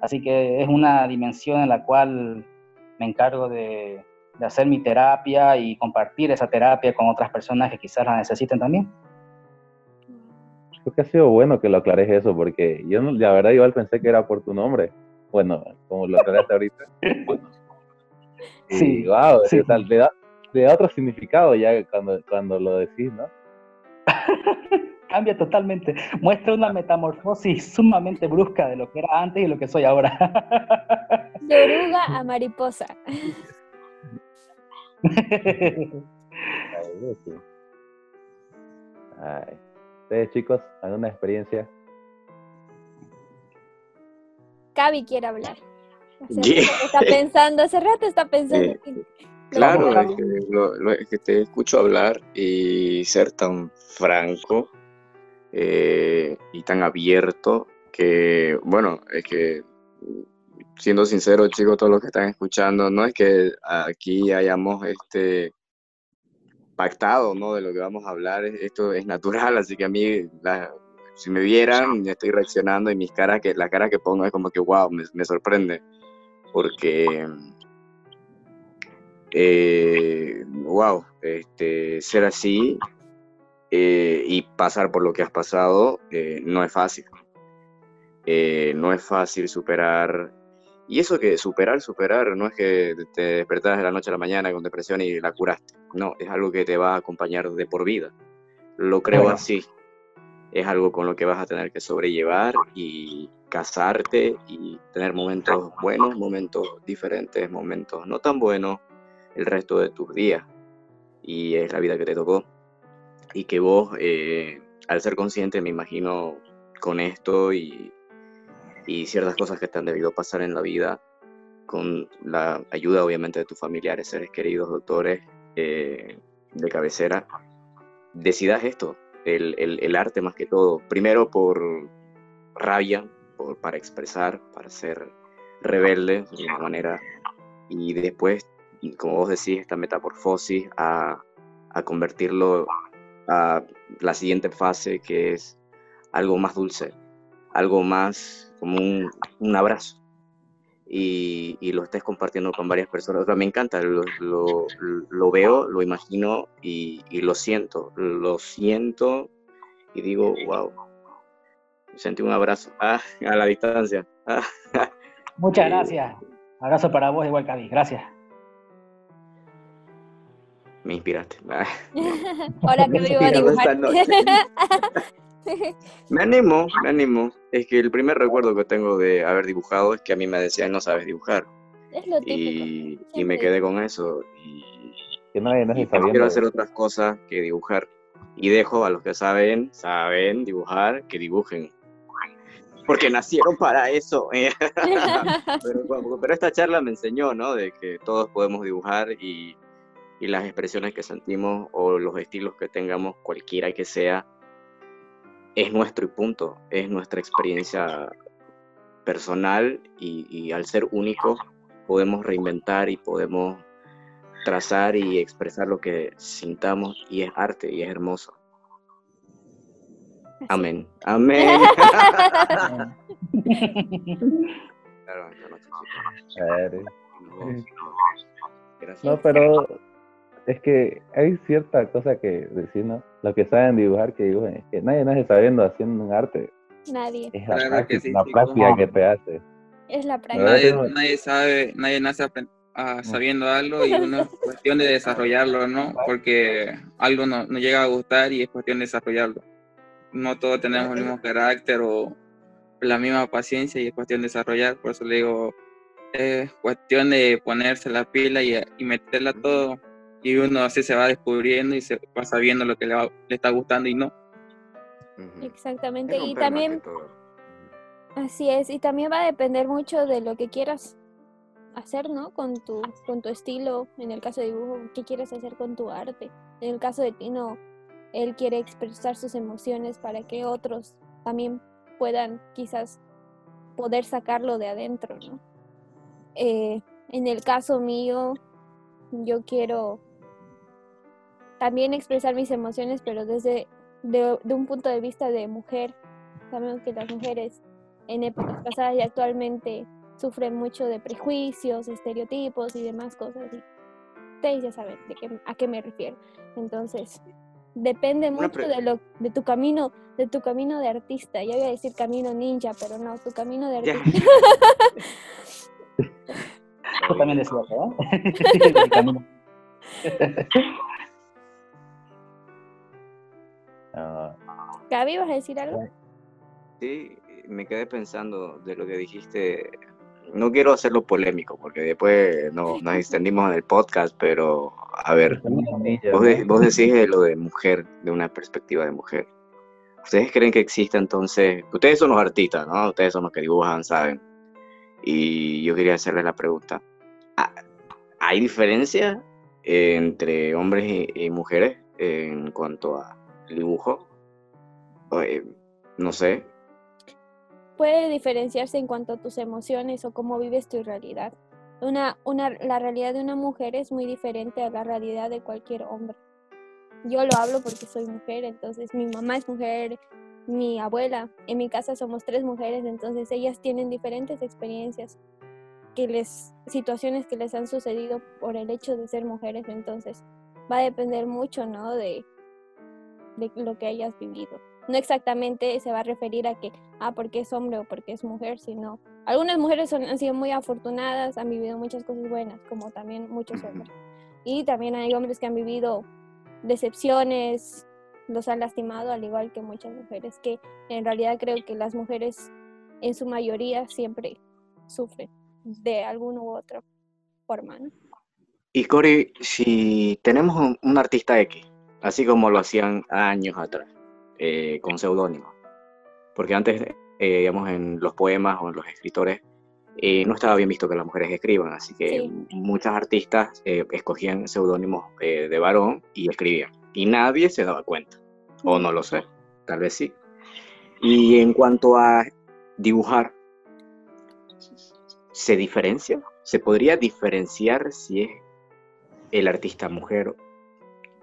Así que es una dimensión en la cual me encargo de, de hacer mi terapia y compartir esa terapia con otras personas que quizás la necesiten también. Creo que ha sido bueno que lo aclares eso, porque yo la verdad igual pensé que era por tu nombre. Bueno, como lo aclaraste ahorita. sí, wow, sí. le, da, le, da, otro significado ya cuando, cuando lo decís, ¿no? Cambia totalmente. Muestra una metamorfosis sumamente brusca de lo que era antes y lo que soy ahora. De oruga a mariposa. Ay. ¿Ustedes, chicos, alguna experiencia? Cavi quiere hablar. está pensando, hace rato está pensando. claro, es que, lo, es que, te escucho hablar y ser tan franco eh, y tan abierto que, bueno, es que siendo sincero, chicos, todos los que están escuchando, no es que aquí hayamos este pactado, ¿no? De lo que vamos a hablar, esto es natural, así que a mí, si me vieran, estoy reaccionando y mis caras, que la cara que pongo es como que, wow, me, sorprende, porque, eh, wow, este, ser así eh, y pasar por lo que has pasado eh, no es fácil. no es fácil superar y eso que superar, superar, no es que te despertas de la noche a la mañana con depresión y la curaste. No, es algo que te va a acompañar de por vida. Lo creo así. Es algo con lo que vas a tener que sobrellevar y casarte y tener momentos buenos, momentos diferentes, momentos no tan buenos el resto de tus días. Y es la vida que te tocó. Y que vos, eh, al ser consciente, me imagino, con esto y y ciertas cosas que te han debido pasar en la vida, con la ayuda obviamente de tus familiares, seres queridos, doctores eh, de cabecera, decidas esto, el, el, arte más que todo, primero por rabia, por, para expresar, para ser rebelde de una manera, y después, como vos decís, esta metamorfosis a, a convertirlo a la siguiente fase que es algo más dulce, algo más como un, un abrazo. Y, y, lo estés compartiendo con varias personas. me encanta, lo, lo, lo veo, lo imagino y, y, lo siento. Lo siento y digo, wow. Sentí un abrazo ah, a la distancia. Ah, Muchas eh, gracias. Abrazo para vos igual, Cavi. Gracias. Me inspiraste. Ahora que me iba a dibujar. me animo, me animo. Es que el primer recuerdo que tengo de haber dibujado es que a mí me decían no sabes dibujar. Es lo típico. Y, me quedé con eso. Y, que no, no quiero hacer otras cosas que dibujar. Y dejo a los que saben, saben dibujar, que dibujen. Porque nacieron para eso. pero, pero, esta charla me enseñó, ¿no? De que todos podemos dibujar y, y las expresiones que sentimos o los estilos que tengamos, cualquiera que sea, es nuestro y punto, es nuestra experiencia personal y, al ser único podemos reinventar y podemos trazar y expresar lo que sintamos y es arte y es hermoso. Amén. Amén. no, pero es que hay cierta cosa que decir, ¿no? Los que saben dibujar, que dibujen, es que nadie nace sabiendo haciendo un arte. Nadie. Es la práctica, práctica que te hace. Es la práctica. Nadie, nadie sabe, nadie nace ah, sabiendo algo y uno es cuestión de desarrollarlo, ¿no? Porque algo no, no, llega a gustar y es cuestión de desarrollarlo. No todos tenemos el mismo carácter o la misma paciencia y es cuestión de desarrollar, por eso le digo, es cuestión de ponerse la pila y, y meterla todo y uno así se va descubriendo y se va sabiendo lo que le, le está gustando y no. Exactamente, y también, así es, y también va a depender mucho de lo que quieras hacer, ¿no? Con tu, con tu estilo, en el caso de dibujo, qué quieres hacer con tu arte. En el caso de Tino, él quiere expresar sus emociones para que otros también puedan quizás poder sacarlo de adentro, ¿no? Eh, en el caso mío, yo quiero también expresar mis emociones, pero desde de, un punto de vista de mujer. Sabemos que las mujeres en épocas pasadas y actualmente sufren mucho de prejuicios, estereotipos y demás cosas. ustedes ya saben de qué, a qué me refiero. Entonces, depende mucho de lo de tu camino, de tu camino de artista. Ya iba a decir camino ninja, pero no, tu camino de artista. Tú también decías, ¿eh? Ah, Gaby, ¿vas a decir algo? Sí, me quedé pensando de lo que dijiste. No quiero hacerlo polémico porque después no, nos extendimos en el podcast, pero a ver, vos, vos decís de lo de mujer, de una perspectiva de mujer. ¿Ustedes creen que existe entonces? Ustedes son los artistas, ¿no? Ustedes son los que dibujan, saben. Y yo quería hacerles la pregunta. ¿ha- ¿Hay diferencia entre hombres y, y mujeres en cuanto a dibujo? O, eh, no sé, puede diferenciarse en cuanto a tus emociones o cómo vives tu realidad. Una, una, la realidad de una mujer es muy diferente a la realidad de cualquier hombre. Yo lo hablo porque soy mujer, entonces mi mamá es mujer, mi abuela, en mi casa somos tres mujeres, entonces ellas tienen diferentes experiencias, que les, situaciones que les han sucedido por el hecho de ser mujeres, entonces va a depender mucho, ¿no? De, de lo que hayas vivido. No exactamente se va a referir a que, ah, porque es hombre o porque es mujer, sino algunas mujeres son, han sido muy afortunadas, han vivido muchas cosas buenas, como también muchos hombres. Y también hay hombres que han vivido decepciones, los han lastimado, al igual que muchas mujeres, que en realidad creo que las mujeres en su mayoría siempre sufren de alguna u otra forma, ¿no? Y Cory, si tenemos un, un artista X, así como lo hacían años atrás, eh, con seudónimo, porque antes, eh, digamos, en los poemas o en los escritores, eh, no estaba bien visto que las mujeres escriban, así que Sí. muchas artistas escogían seudónimos de varón y escribían, y nadie se daba cuenta, o no lo sé, tal vez sí. Y en cuanto a dibujar, ¿se diferencia? ¿Se podría diferenciar si es el artista mujer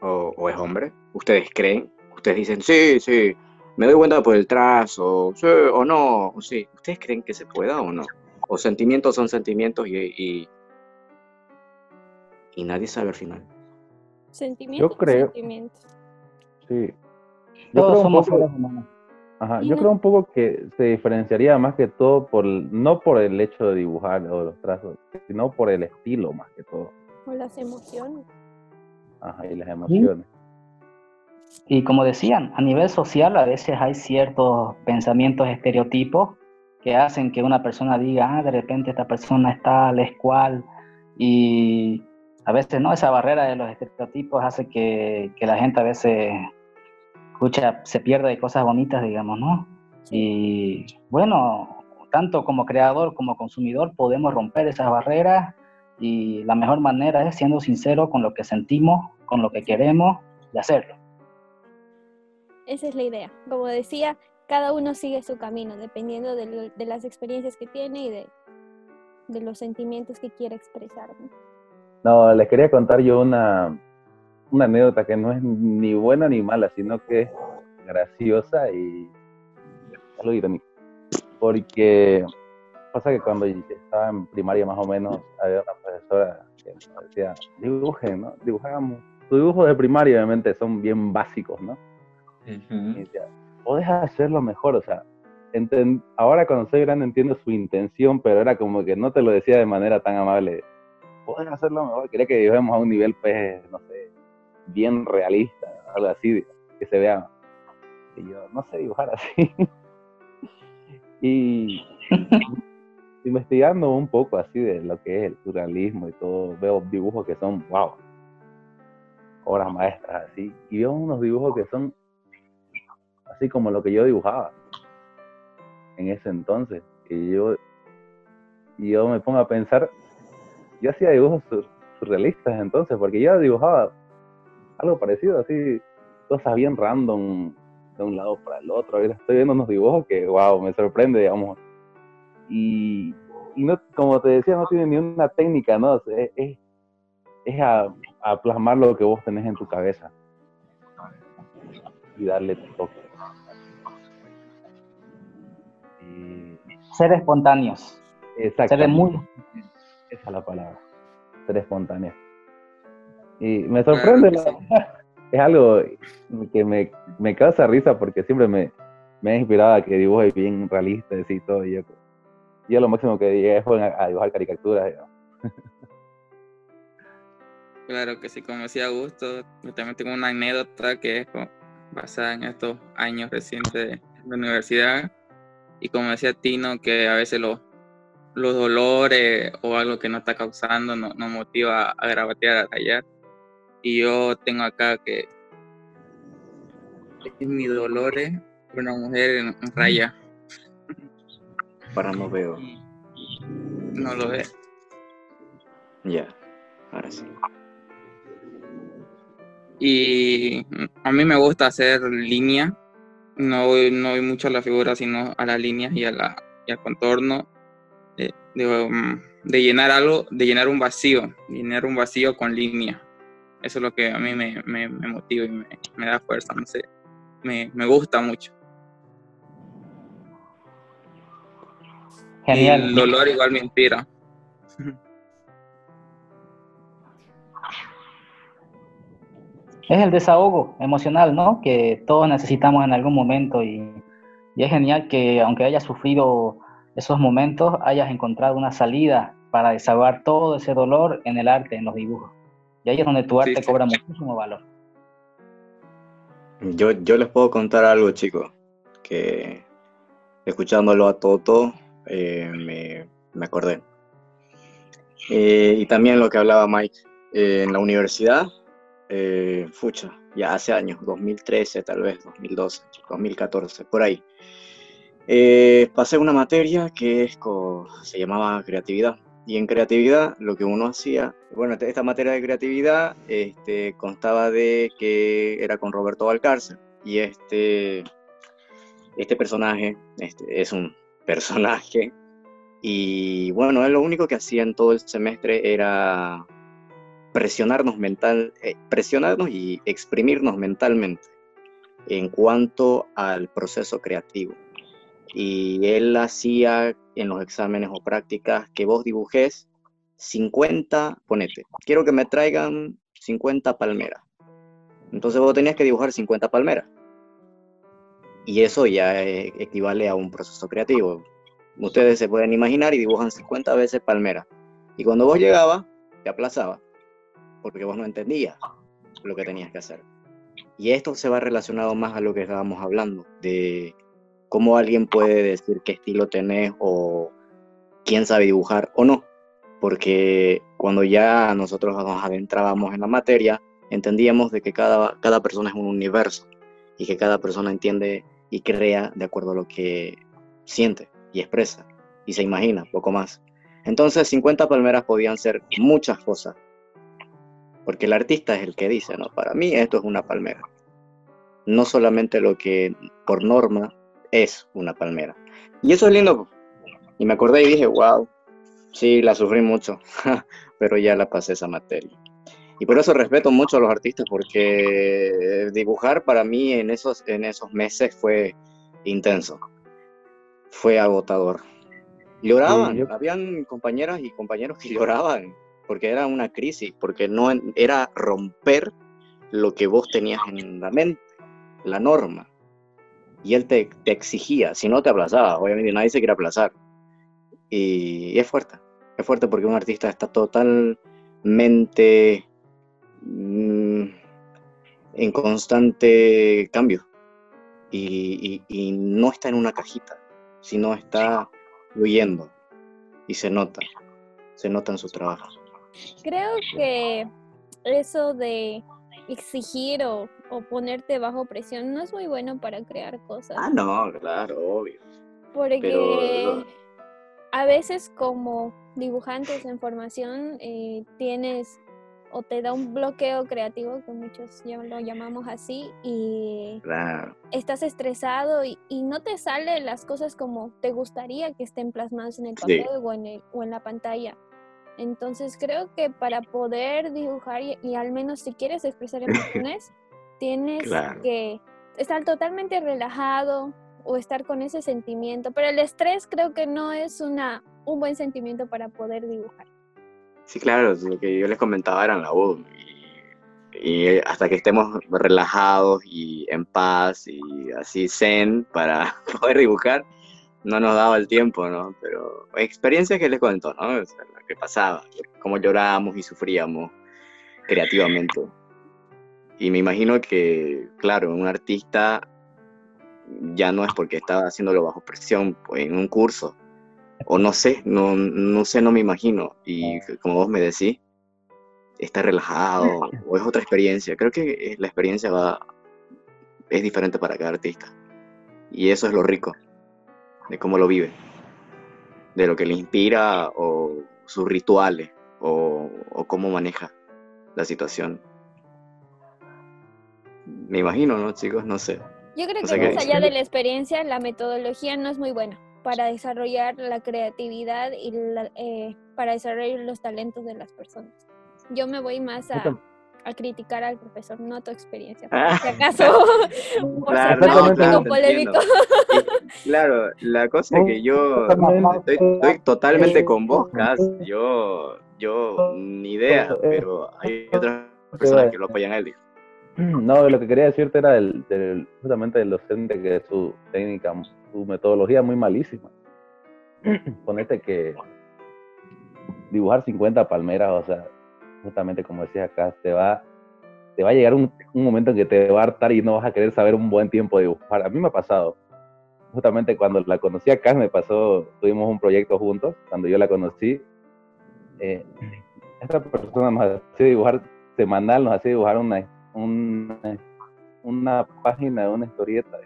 o, o es hombre? ¿Ustedes creen? Ustedes dicen, sí, sí, me doy cuenta por el trazo, sí o no, o sí. ¿Ustedes creen que se pueda o no? O sentimientos son sentimientos y, y, y nadie sabe al final. Sentimientos. y creo- sentimientos. Sí. Yo Todos creo somos seres humanos. ajá, yo no- creo un poco que se diferenciaría más que todo por, el- no por el hecho de dibujar o los trazos, sino por el estilo más que todo. O las emociones. Ajá, y las emociones. Y como decían, a nivel social a veces hay ciertos pensamientos estereotipos que hacen que una persona diga, ah, de repente esta persona es tal, es cual, y a veces no, esa barrera de los estereotipos hace que, que la gente a veces escucha, se pierde de cosas bonitas, digamos, ¿no? Y bueno, tanto como creador como consumidor podemos romper esas barreras y la mejor manera es siendo sincero con lo que sentimos, con lo que queremos y hacerlo. Esa es la idea. Como decía, cada uno sigue su camino, dependiendo de, lo- de las experiencias que tiene y de, de los sentimientos que quiere expresar. ¿no? No, les quería contar yo una, una anécdota que no es ni buena ni mala, sino que es graciosa y algo irónico. Porque pasa que cuando estaba en primaria más o menos, había una profesora que nos decía, dibujen, ¿no? Dibujamos. Tus dibujos de primaria obviamente son bien básicos, ¿no? Y decía, podés hacerlo mejor, o sea, enten- ahora cuando soy grande entiendo su intención, pero era como que no te lo decía de manera tan amable. Podés hacerlo mejor, quería que dibujemos a un nivel, pues, no sé, bien realista, algo así, que se vea. Y yo, no sé dibujar así. y investigando un poco así de lo que es el surrealismo y todo, veo dibujos que son, wow, obras maestras así, y veo unos dibujos que son así como lo que yo dibujaba en ese entonces. Y yo, yo me pongo a pensar, yo hacía dibujos sur- surrealistas entonces, porque yo dibujaba algo parecido, así, cosas bien random de un lado para el otro. Estoy viendo unos dibujos que, wow, me sorprende, digamos. Y, y no, como te decía, no tiene ni una técnica, ¿no? Es, es, es a, a plasmar lo que vos tenés en tu cabeza y darle tu toque. Y Ser espontáneos. Ser exactamente, muy... esa es la palabra, ser espontáneo. Y me sorprende, es algo que me, me, causa risa porque siempre me, me ha inspirado a que dibuje bien realista y todo. Y yo, yo lo máximo que llegué fue a, dibujar caricaturas. Claro que sí, como decía Augusto, yo también tengo una anécdota que es basada en estos años recientes de la universidad. Y como decía Tino, que a veces los, los dolores o algo que no está causando nos no motiva a grabatear, a tallar. Y yo tengo acá que mi dolor es una mujer en raya. Para no veo. No lo ve. Ya, ahora sí. Y a mí me gusta hacer línea. No voy, no voy mucho a la figura, sino a las líneas y, a la, y al contorno. De, um, de, llenar algo, de llenar un vacío, llenar un vacío con línea. Eso es lo que a mí me, me, motiva y me, me, da fuerza, no sé, me, me gusta mucho. Genial. Y el dolor igual me inspira. es el desahogo emocional, ¿no? Que todos necesitamos en algún momento y, es genial que aunque hayas sufrido esos momentos, hayas encontrado una salida para desahogar todo ese dolor en el arte, en los dibujos. Y ahí es donde tu arte cobra muchísimo valor. Yo, yo les puedo contar algo, chicos, que escuchándolo a Toto eh, me, me, acordé. Eh, y también lo que hablaba Mike, eh, en la universidad fucha, ya hace años, 2013 tal vez, 2012, 2014, por ahí. Pasé una materia que se llamaba creatividad. Y en creatividad lo que uno hacía, bueno, esta materia de creatividad este, constaba de que era con Roberto Valcárcel. Y este, este personaje este, es un personaje. Y bueno, él lo único que hacía en todo el semestre era presionarnos mental, eh, presionarnos y exprimirnos mentalmente en cuanto al proceso creativo. Y él hacía en los exámenes o prácticas que vos dibujes 50, ponete, quiero que me traigan 50 palmeras. Entonces vos tenías que dibujar 50 palmeras. Y eso ya eh, equivale a un proceso creativo. Ustedes se pueden imaginar y dibujan 50 veces palmeras. Y cuando vos llegabas, te aplazaba porque vos no entendías lo que tenías que hacer. Y esto se va relacionado más a lo que estábamos hablando, de cómo alguien puede decir qué estilo tenés o quién sabe dibujar o no. Porque cuando ya nosotros nos adentrábamos en la materia, entendíamos de que cada, cada persona es un universo y que cada persona entiende y crea de acuerdo a lo que siente y expresa y se imagina, poco más. Entonces 50 palmeras podían ser muchas cosas porque el artista es el que dice, no, para mí esto es una palmera. No solamente lo que por norma es una palmera. Y eso es lindo. Y me acordé y dije, wow, sí, la sufrí mucho, pero ya la pasé esa materia. Y por eso respeto mucho a los artistas, porque dibujar para mí en esos, en esos meses fue intenso, fue agotador. Lloraban, habían compañeras y compañeros que lloraban porque era una crisis, porque no era romper lo que vos tenías en la mente, la norma. Y él te, exigía, si no te aplazaba, obviamente nadie se quiere aplazar. Y, es fuerte, es fuerte porque un artista está totalmente mm, en constante cambio y, y no está en una cajita, sino está fluyendo y se nota, se nota en su trabajo. Creo que eso de exigir o, ponerte bajo presión no es muy bueno para crear cosas. Ah, no, claro, obvio. Porque a veces como dibujantes en formación eh, tienes o te da un bloqueo creativo, que muchos lo llamamos así, y estás estresado y, no te salen las cosas como te gustaría que estén plasmadas en el papel o, en o en la pantalla. Entonces creo que para poder dibujar y, al menos si quieres expresar emociones, tienes que estar totalmente relajado o estar con ese sentimiento. Pero el estrés creo que no es una, un buen sentimiento para poder dibujar. Sí, claro, lo que yo les comentaba era la voz. y hasta que estemos relajados y en paz y así zen para poder dibujar, no nos daba el tiempo, ¿no? Pero experiencias que les cuento, ¿no? O lo que pasaba, cómo llorábamos y sufríamos creativamente. Y me imagino que, claro, un artista ya no es porque estaba haciéndolo bajo presión pues, en un curso, o no sé, no, no sé, no me imagino. Y como vos me decís, está relajado o es otra experiencia. Creo que la experiencia va, es diferente para cada artista. Y eso es lo rico de cómo lo vive, de lo que le inspira o sus rituales o, cómo maneja la situación. Me imagino, ¿no, chicos? No sé. Yo creo que más allá de la experiencia, la metodología no es muy buena para desarrollar la creatividad y eh, para desarrollar los talentos de las personas. Yo me voy más a, criticar al profesor, no tu experiencia. Ah. si acaso, por claro, polémico. claro, la cosa es que yo estoy, totalmente con vos, Cas. Yo, yo, ni idea, pero hay otras personas que lo apoyan a él. No, lo que quería decirte era del, justamente del docente que su técnica, su metodología muy malísima. Ponete que dibujar 50 palmeras, o sea, justamente como decías acá, te va, te va a llegar un, momento en que te va a hartar y no vas a querer saber un buen tiempo de dibujar. A mí me ha pasado. Justamente cuando la conocí acá, me pasó, tuvimos un proyecto juntos, cuando yo la conocí, eh, esta persona nos hacía dibujar semanal, nos hacía dibujar una, una, una página de una historieta.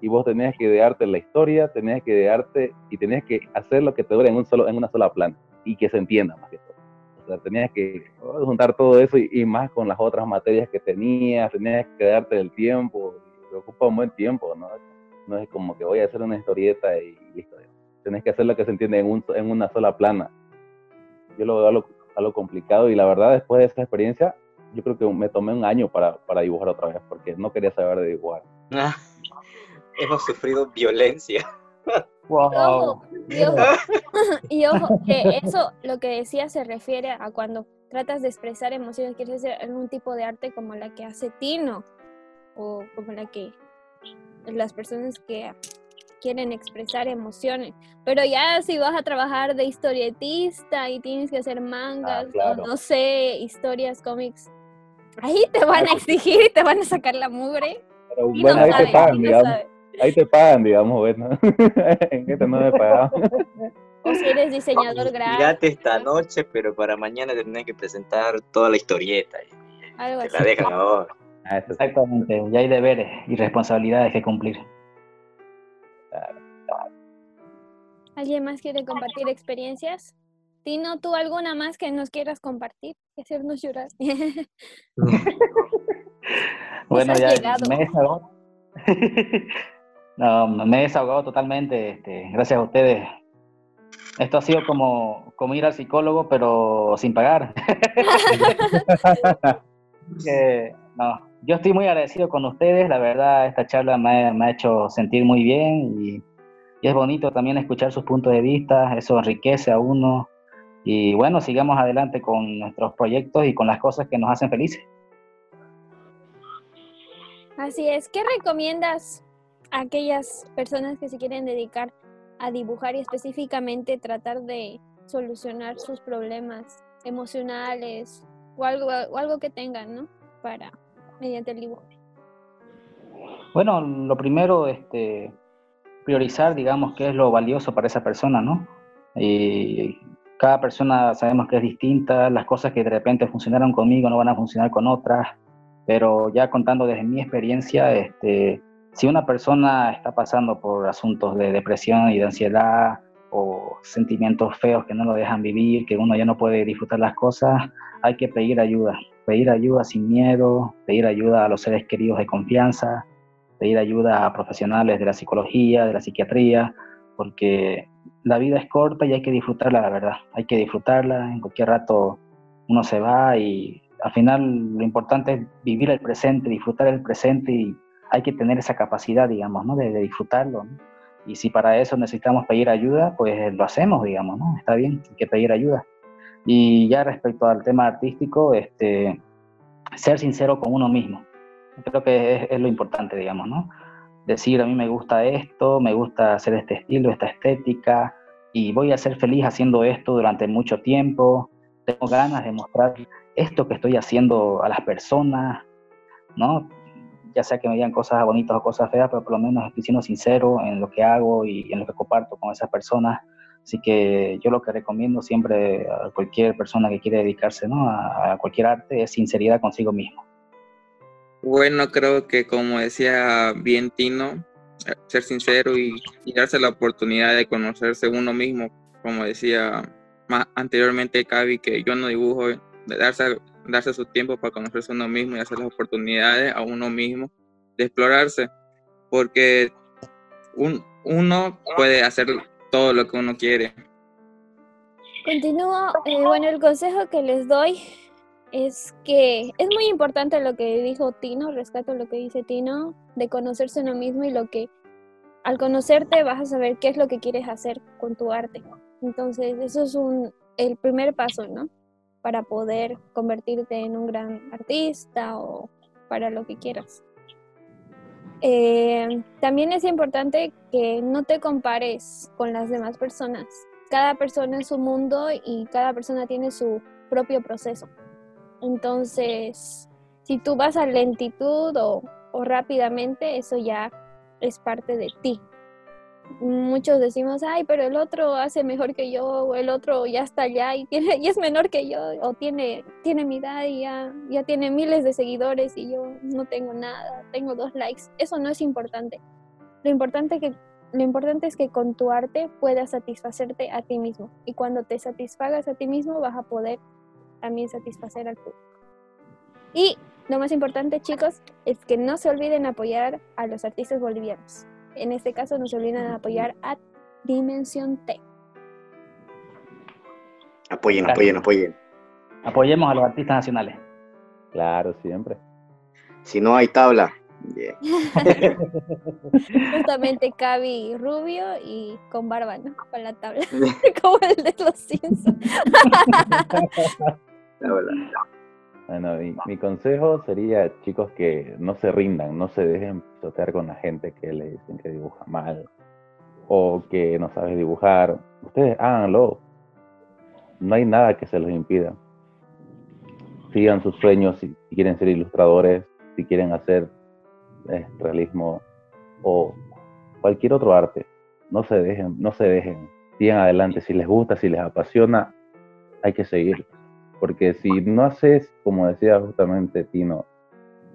Y vos tenías que idearte la historia, tenías que idearte y tenías que hacer lo que te dure en, un solo, en una sola plana y que se entienda más que todo. O sea, tenías que juntar todo eso y, más con las otras materias que tenías, tenías que darte el tiempo, te ocupa un buen tiempo, ¿no? No es como que voy a hacer una historieta y listo. Tenés que hacer lo que se entiende en, un, en una sola plana. Yo lo veo algo, algo complicado y la verdad después de esa experiencia, yo creo que me tomé un año para, para dibujar otra vez porque no quería saber de dibujar. hemos sufrido violencia. Wow. Y ojo, que eso, lo que decía, se refiere a cuando tratas de expresar emociones, quieres hacer algún tipo de arte como la que hace Tino, o como la que las personas que quieren expresar emociones. Pero ya si vas a trabajar de historietista y tienes que hacer mangas, ah, no sé, historias, cómics, ahí te van a exigir y te van a sacar la mugre. Pero bueno, ahí te pagan, digamos. Ahí te pagan, digamos, bueno. en este no me pagaban. O si eres diseñador gráfico. Mirate esta noche, pero para mañana tenés que presentar toda la historieta. Algo te la dejan ahora. Ah, Exactamente, ya hay deberes y responsabilidades que cumplir. ¿Alguien más quiere compartir experiencias? Tino, ¿tú alguna más que nos quieras compartir? Y hacernos llorar. bueno, ya me he desahogado. no, me he desahogado totalmente. Este, gracias a ustedes. Esto ha sido como, como ir al psicólogo, pero sin pagar. no, yo estoy muy agradecido con ustedes. La verdad, esta charla me, ha hecho sentir muy bien y, y es bonito también escuchar sus puntos de vista. Eso enriquece a uno y bueno, sigamos adelante con nuestros proyectos y con las cosas que nos hacen felices. Así es. ¿Qué recomiendas a aquellas personas que se quieren dedicar a dibujar y específicamente tratar de solucionar sus problemas emocionales o algo, algo que tengan, ¿no? Para, mediante el dibujo. Bueno, lo primero, este, priorizar, digamos, qué es lo valioso para esa persona, ¿no? Y cada persona sabemos que es distinta, las cosas que de repente funcionaron conmigo no van a funcionar con otras, pero ya contando desde mi experiencia, este, si una persona está pasando por asuntos de depresión y de ansiedad o sentimientos feos que no lo dejan vivir, que uno ya no puede disfrutar las cosas, hay que pedir ayuda, pedir ayuda sin miedo, pedir ayuda a los seres queridos de confianza, pedir ayuda a profesionales de la psicología, de la psiquiatría, porque la vida es corta y hay que disfrutarla, la verdad. Hay que disfrutarla, en cualquier rato uno se va y al final lo importante es vivir el presente, disfrutar el presente y hay que tener esa capacidad, digamos, ¿no? De, disfrutarlo. Y si para eso necesitamos pedir ayuda, pues lo hacemos, digamos, ¿no? Está bien, hay que pedir ayuda. Y ya respecto al tema artístico, este, ser sincero con uno mismo. Creo que es, lo importante, digamos, ¿no? Decir, a mí me gusta esto, me gusta hacer este estilo, esta estética, y voy a ser feliz haciendo esto durante mucho tiempo. Tengo ganas de mostrar esto que estoy haciendo a las personas, ¿no? Ya sea que me digan cosas bonitas o cosas feas, pero por lo menos estoy siendo sincero en lo que hago y en lo que comparto con esas personas. Así que yo lo que recomiendo siempre a cualquier persona que quiere dedicarse ¿no? a, cualquier arte es sinceridad consigo mismo. Bueno, creo que como decía bien Tino, ser sincero y, darse la oportunidad de conocerse uno mismo, como decía más anteriormente Cavi, que yo no dibujo, de darse, darse su tiempo para conocerse uno mismo y hacer las oportunidades a uno mismo de explorarse, porque un, uno puede hacer todo lo que uno quiere. Continúo, eh, bueno, el consejo que les doy es que es muy importante lo que dijo Tino, rescato lo que dice Tino, de conocerse uno mismo y lo que al conocerte vas a saber qué es lo que quieres hacer con tu arte. Entonces, eso es un, el primer paso, ¿no? Para poder convertirte en un gran artista o para lo que quieras. Eh, también es importante que no te compares con las demás personas. Cada persona es su mundo y cada persona tiene su propio proceso. Entonces, si tú vas a lentitud o, rápidamente, eso ya es parte de ti muchos decimos, ay, pero el otro hace mejor que yo, o el otro ya está allá y, tiene, y es menor que yo, o tiene, tiene mi edad y ya, ya tiene miles de seguidores y yo no tengo nada, tengo dos likes. Eso no es importante. Lo importante, que, lo importante es que con tu arte puedas satisfacerte a ti mismo. Y cuando te satisfagas a ti mismo, vas a poder también satisfacer al público. Y lo más importante, chicos, es que no se olviden apoyar a los artistas bolivianos. En este caso, no se olviden de apoyar a Dimensión T. Apoyen, apoyen, apoyen. Apoyemos a los artistas nacionales. Claro, siempre. Si no hay tabla. Justamente Cavi rubio y con barba, ¿no? Con la tabla. Como el de los Simpsons. Bueno, mi, consejo sería, chicos, que no se rindan, no se dejen pisotear con la gente que le dicen que dibuja mal o que no sabe dibujar. Ustedes háganlo. No hay nada que se los impida. Sigan sus sueños si, quieren ser ilustradores, si quieren hacer eh, realismo o cualquier otro arte. No se dejen, no se dejen. Sigan adelante. Si les gusta, si les apasiona, hay que seguir porque si no haces, como decía justamente Tino,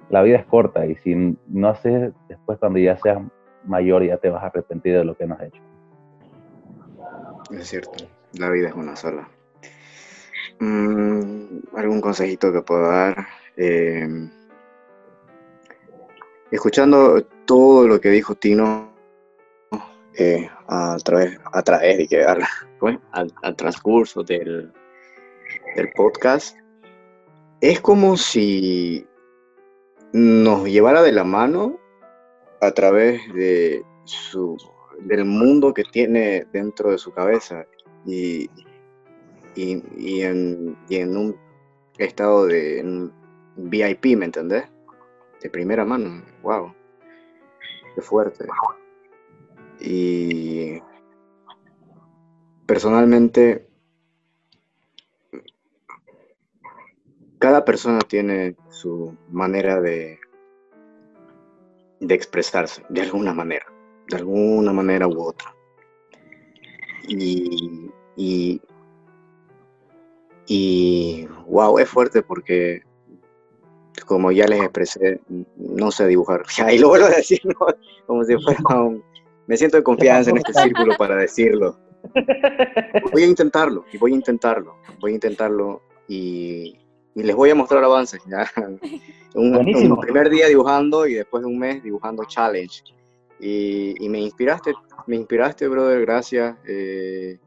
la vida es corta y si no haces, después cuando ya seas mayor ya te vas a arrepentir de lo que no has hecho. Es cierto, la vida es una sola. Mm, ¿Algún consejito que puedo dar? Em, escuchando todo lo que dijo Tino eh, a través, a través de que al transcurso del, el podcast, es como si nos llevara de la mano a través de su, del mundo que tiene dentro de su cabeza y, y, en, un estado de VIP, ¿me entendés? De primera mano, wow, qué fuerte. Y personalmente cada persona tiene su manera de, de expresarse, de alguna manera, de alguna manera u otra. Y, y, y wow, es fuerte porque, como ya les expresé, no sé dibujar. Ahí lo vuelvo a decir, como si fuera un... Me siento de confianza en este círculo para decirlo. Voy a intentarlo, y voy a intentarlo, voy a intentarlo y, y les voy a mostrar avances. Un, primer día dibujando y después de un mes dibujando challenge. Y, me inspiraste, me inspiraste, brother, gracias. Eh,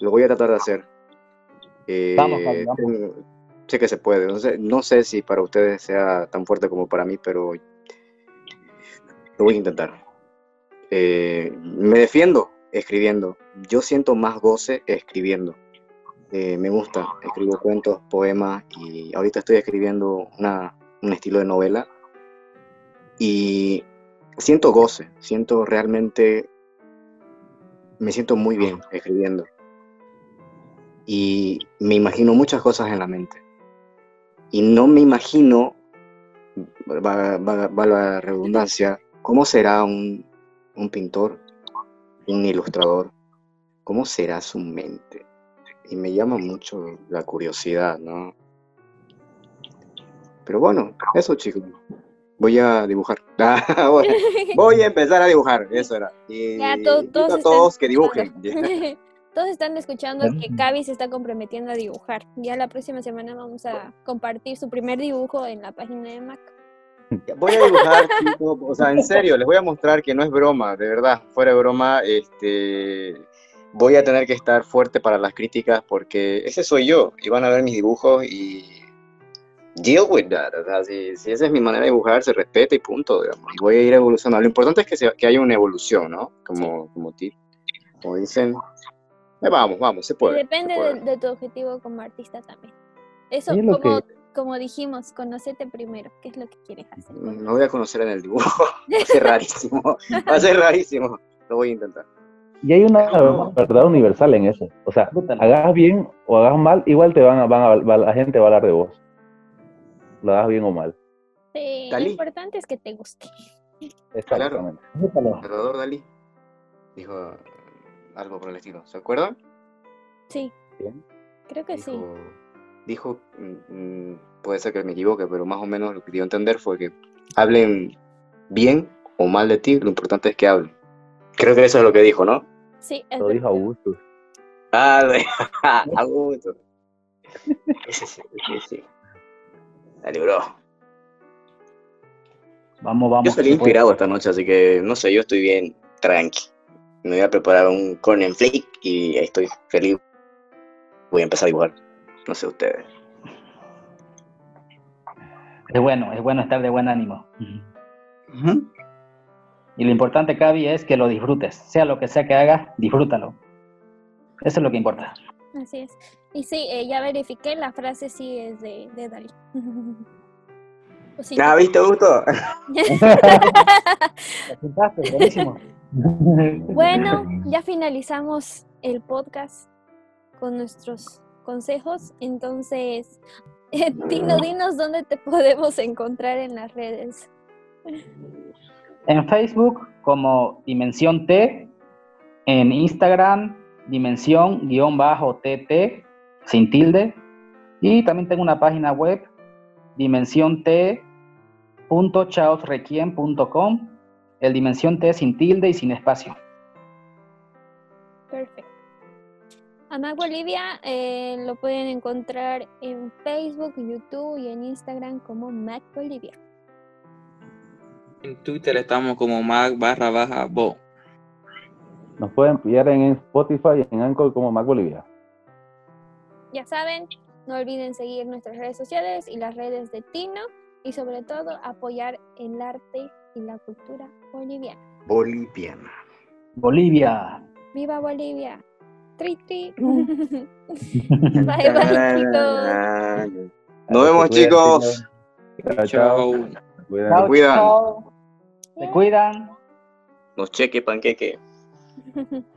lo voy a tratar de hacer. Eh, vamos, Sé que se puede. No sé, no sé si para ustedes sea tan fuerte como para mí, pero lo voy a intentar. Eh, me defiendo escribiendo. Yo siento más goce escribiendo Eh, me gusta, escribo cuentos, poemas y ahorita estoy escribiendo un estilo de novela. Y siento goce, siento realmente, me siento muy bien escribiendo. Y me imagino muchas cosas en la mente. Y no me imagino, va, va la redundancia, cómo será un, un pintor, un ilustrador, cómo será su mente y me llama mucho la curiosidad, ¿no? Pero bueno, eso chicos. Voy a dibujar. voy a empezar a dibujar, eso era. Y ya, todos, todos que dibujen. todos están escuchando que Cavi se está comprometiendo a dibujar. Ya la próxima semana vamos a compartir su primer dibujo en la página de Mac. Voy a dibujar, chicos, o sea, en serio, les voy a mostrar que no es broma, de verdad, fuera de broma, este, voy a tener que estar fuerte para las críticas porque ese soy yo y van a ver mis dibujos y deal with that. O sea, si, esa es mi manera de dibujar, se respeta y punto, digamos. Y voy a ir evolucionando. Lo importante es que, que haya una evolución, ¿no? Como, como, como dicen. Eh, vamos, vamos, se puede. depende De, tu objetivo como artista también. Eso, como, como dijimos, conocete primero. ¿Qué es lo que quieres hacer? No voy a conocer en el dibujo. Va a ser rarísimo. Va a ser rarísimo. Lo voy a intentar. Y hay una verdad universal en eso. O sea, hagas bien o hagas mal, igual te van a, van a, la gente va a hablar de vos. Lo hagas bien o mal. Sí, lo importante es que te guste. Exactamente. Claro. Salvador Dalí dijo algo por el estilo. ¿Se acuerdan? Sí. Creo que sí. Dijo, mm, mm, puede ser que me equivoque, pero más o menos lo que dio a entender fue que hablen bien o mal de ti, lo importante es que hablen. Creo que eso es lo que dijo, ¿no? Sí, Lo dijo Augusto. Ah, Augusto. sí, sí, sí. Dale, bro. Vamos, vamos. Yo salí inspirado esta noche, así que no sé, yo estoy bien tranqui. Me voy a preparar un corn flake y estoy feliz. Voy a empezar a dibujar. No sé ustedes. Es bueno, es bueno estar de buen ánimo. Y lo importante, Cavi, es que lo disfrutes. Sea lo que sea que hagas, disfrútalo. Eso es lo que importa. Así es. Y sí, eh, ya verifiqué, la frase sí es de, de Dalí. Sí. Ah, ¿viste, Augusto? bueno, ya finalizamos el podcast con nuestros consejos. Entonces, Tino, dinos dónde te podemos encontrar en las redes. En Facebook como Dimensión T, en Instagram Dimensión-TT sin tilde y también tengo una página web dimensión-t.chaosrequiem.com el Dimensión T sin tilde y sin espacio. Perfecto. A Mac Bolivia eh, lo pueden encontrar en Facebook, YouTube y en Instagram como Mac Bolivia. En Twitter estamos como Mac barra baja Bo. Nos pueden pillar en Spotify y en Anchor como Mac Bolivia. Ya saben, no olviden seguir nuestras redes sociales y las redes de Tino y sobre todo apoyar el arte y la cultura boliviana. Boliviana. Bolivia. Viva Bolivia. Tri, tri. bye bye chicos. Nos vemos chicos. Chao. chao. Se cuidan. Nos cheque panqueque.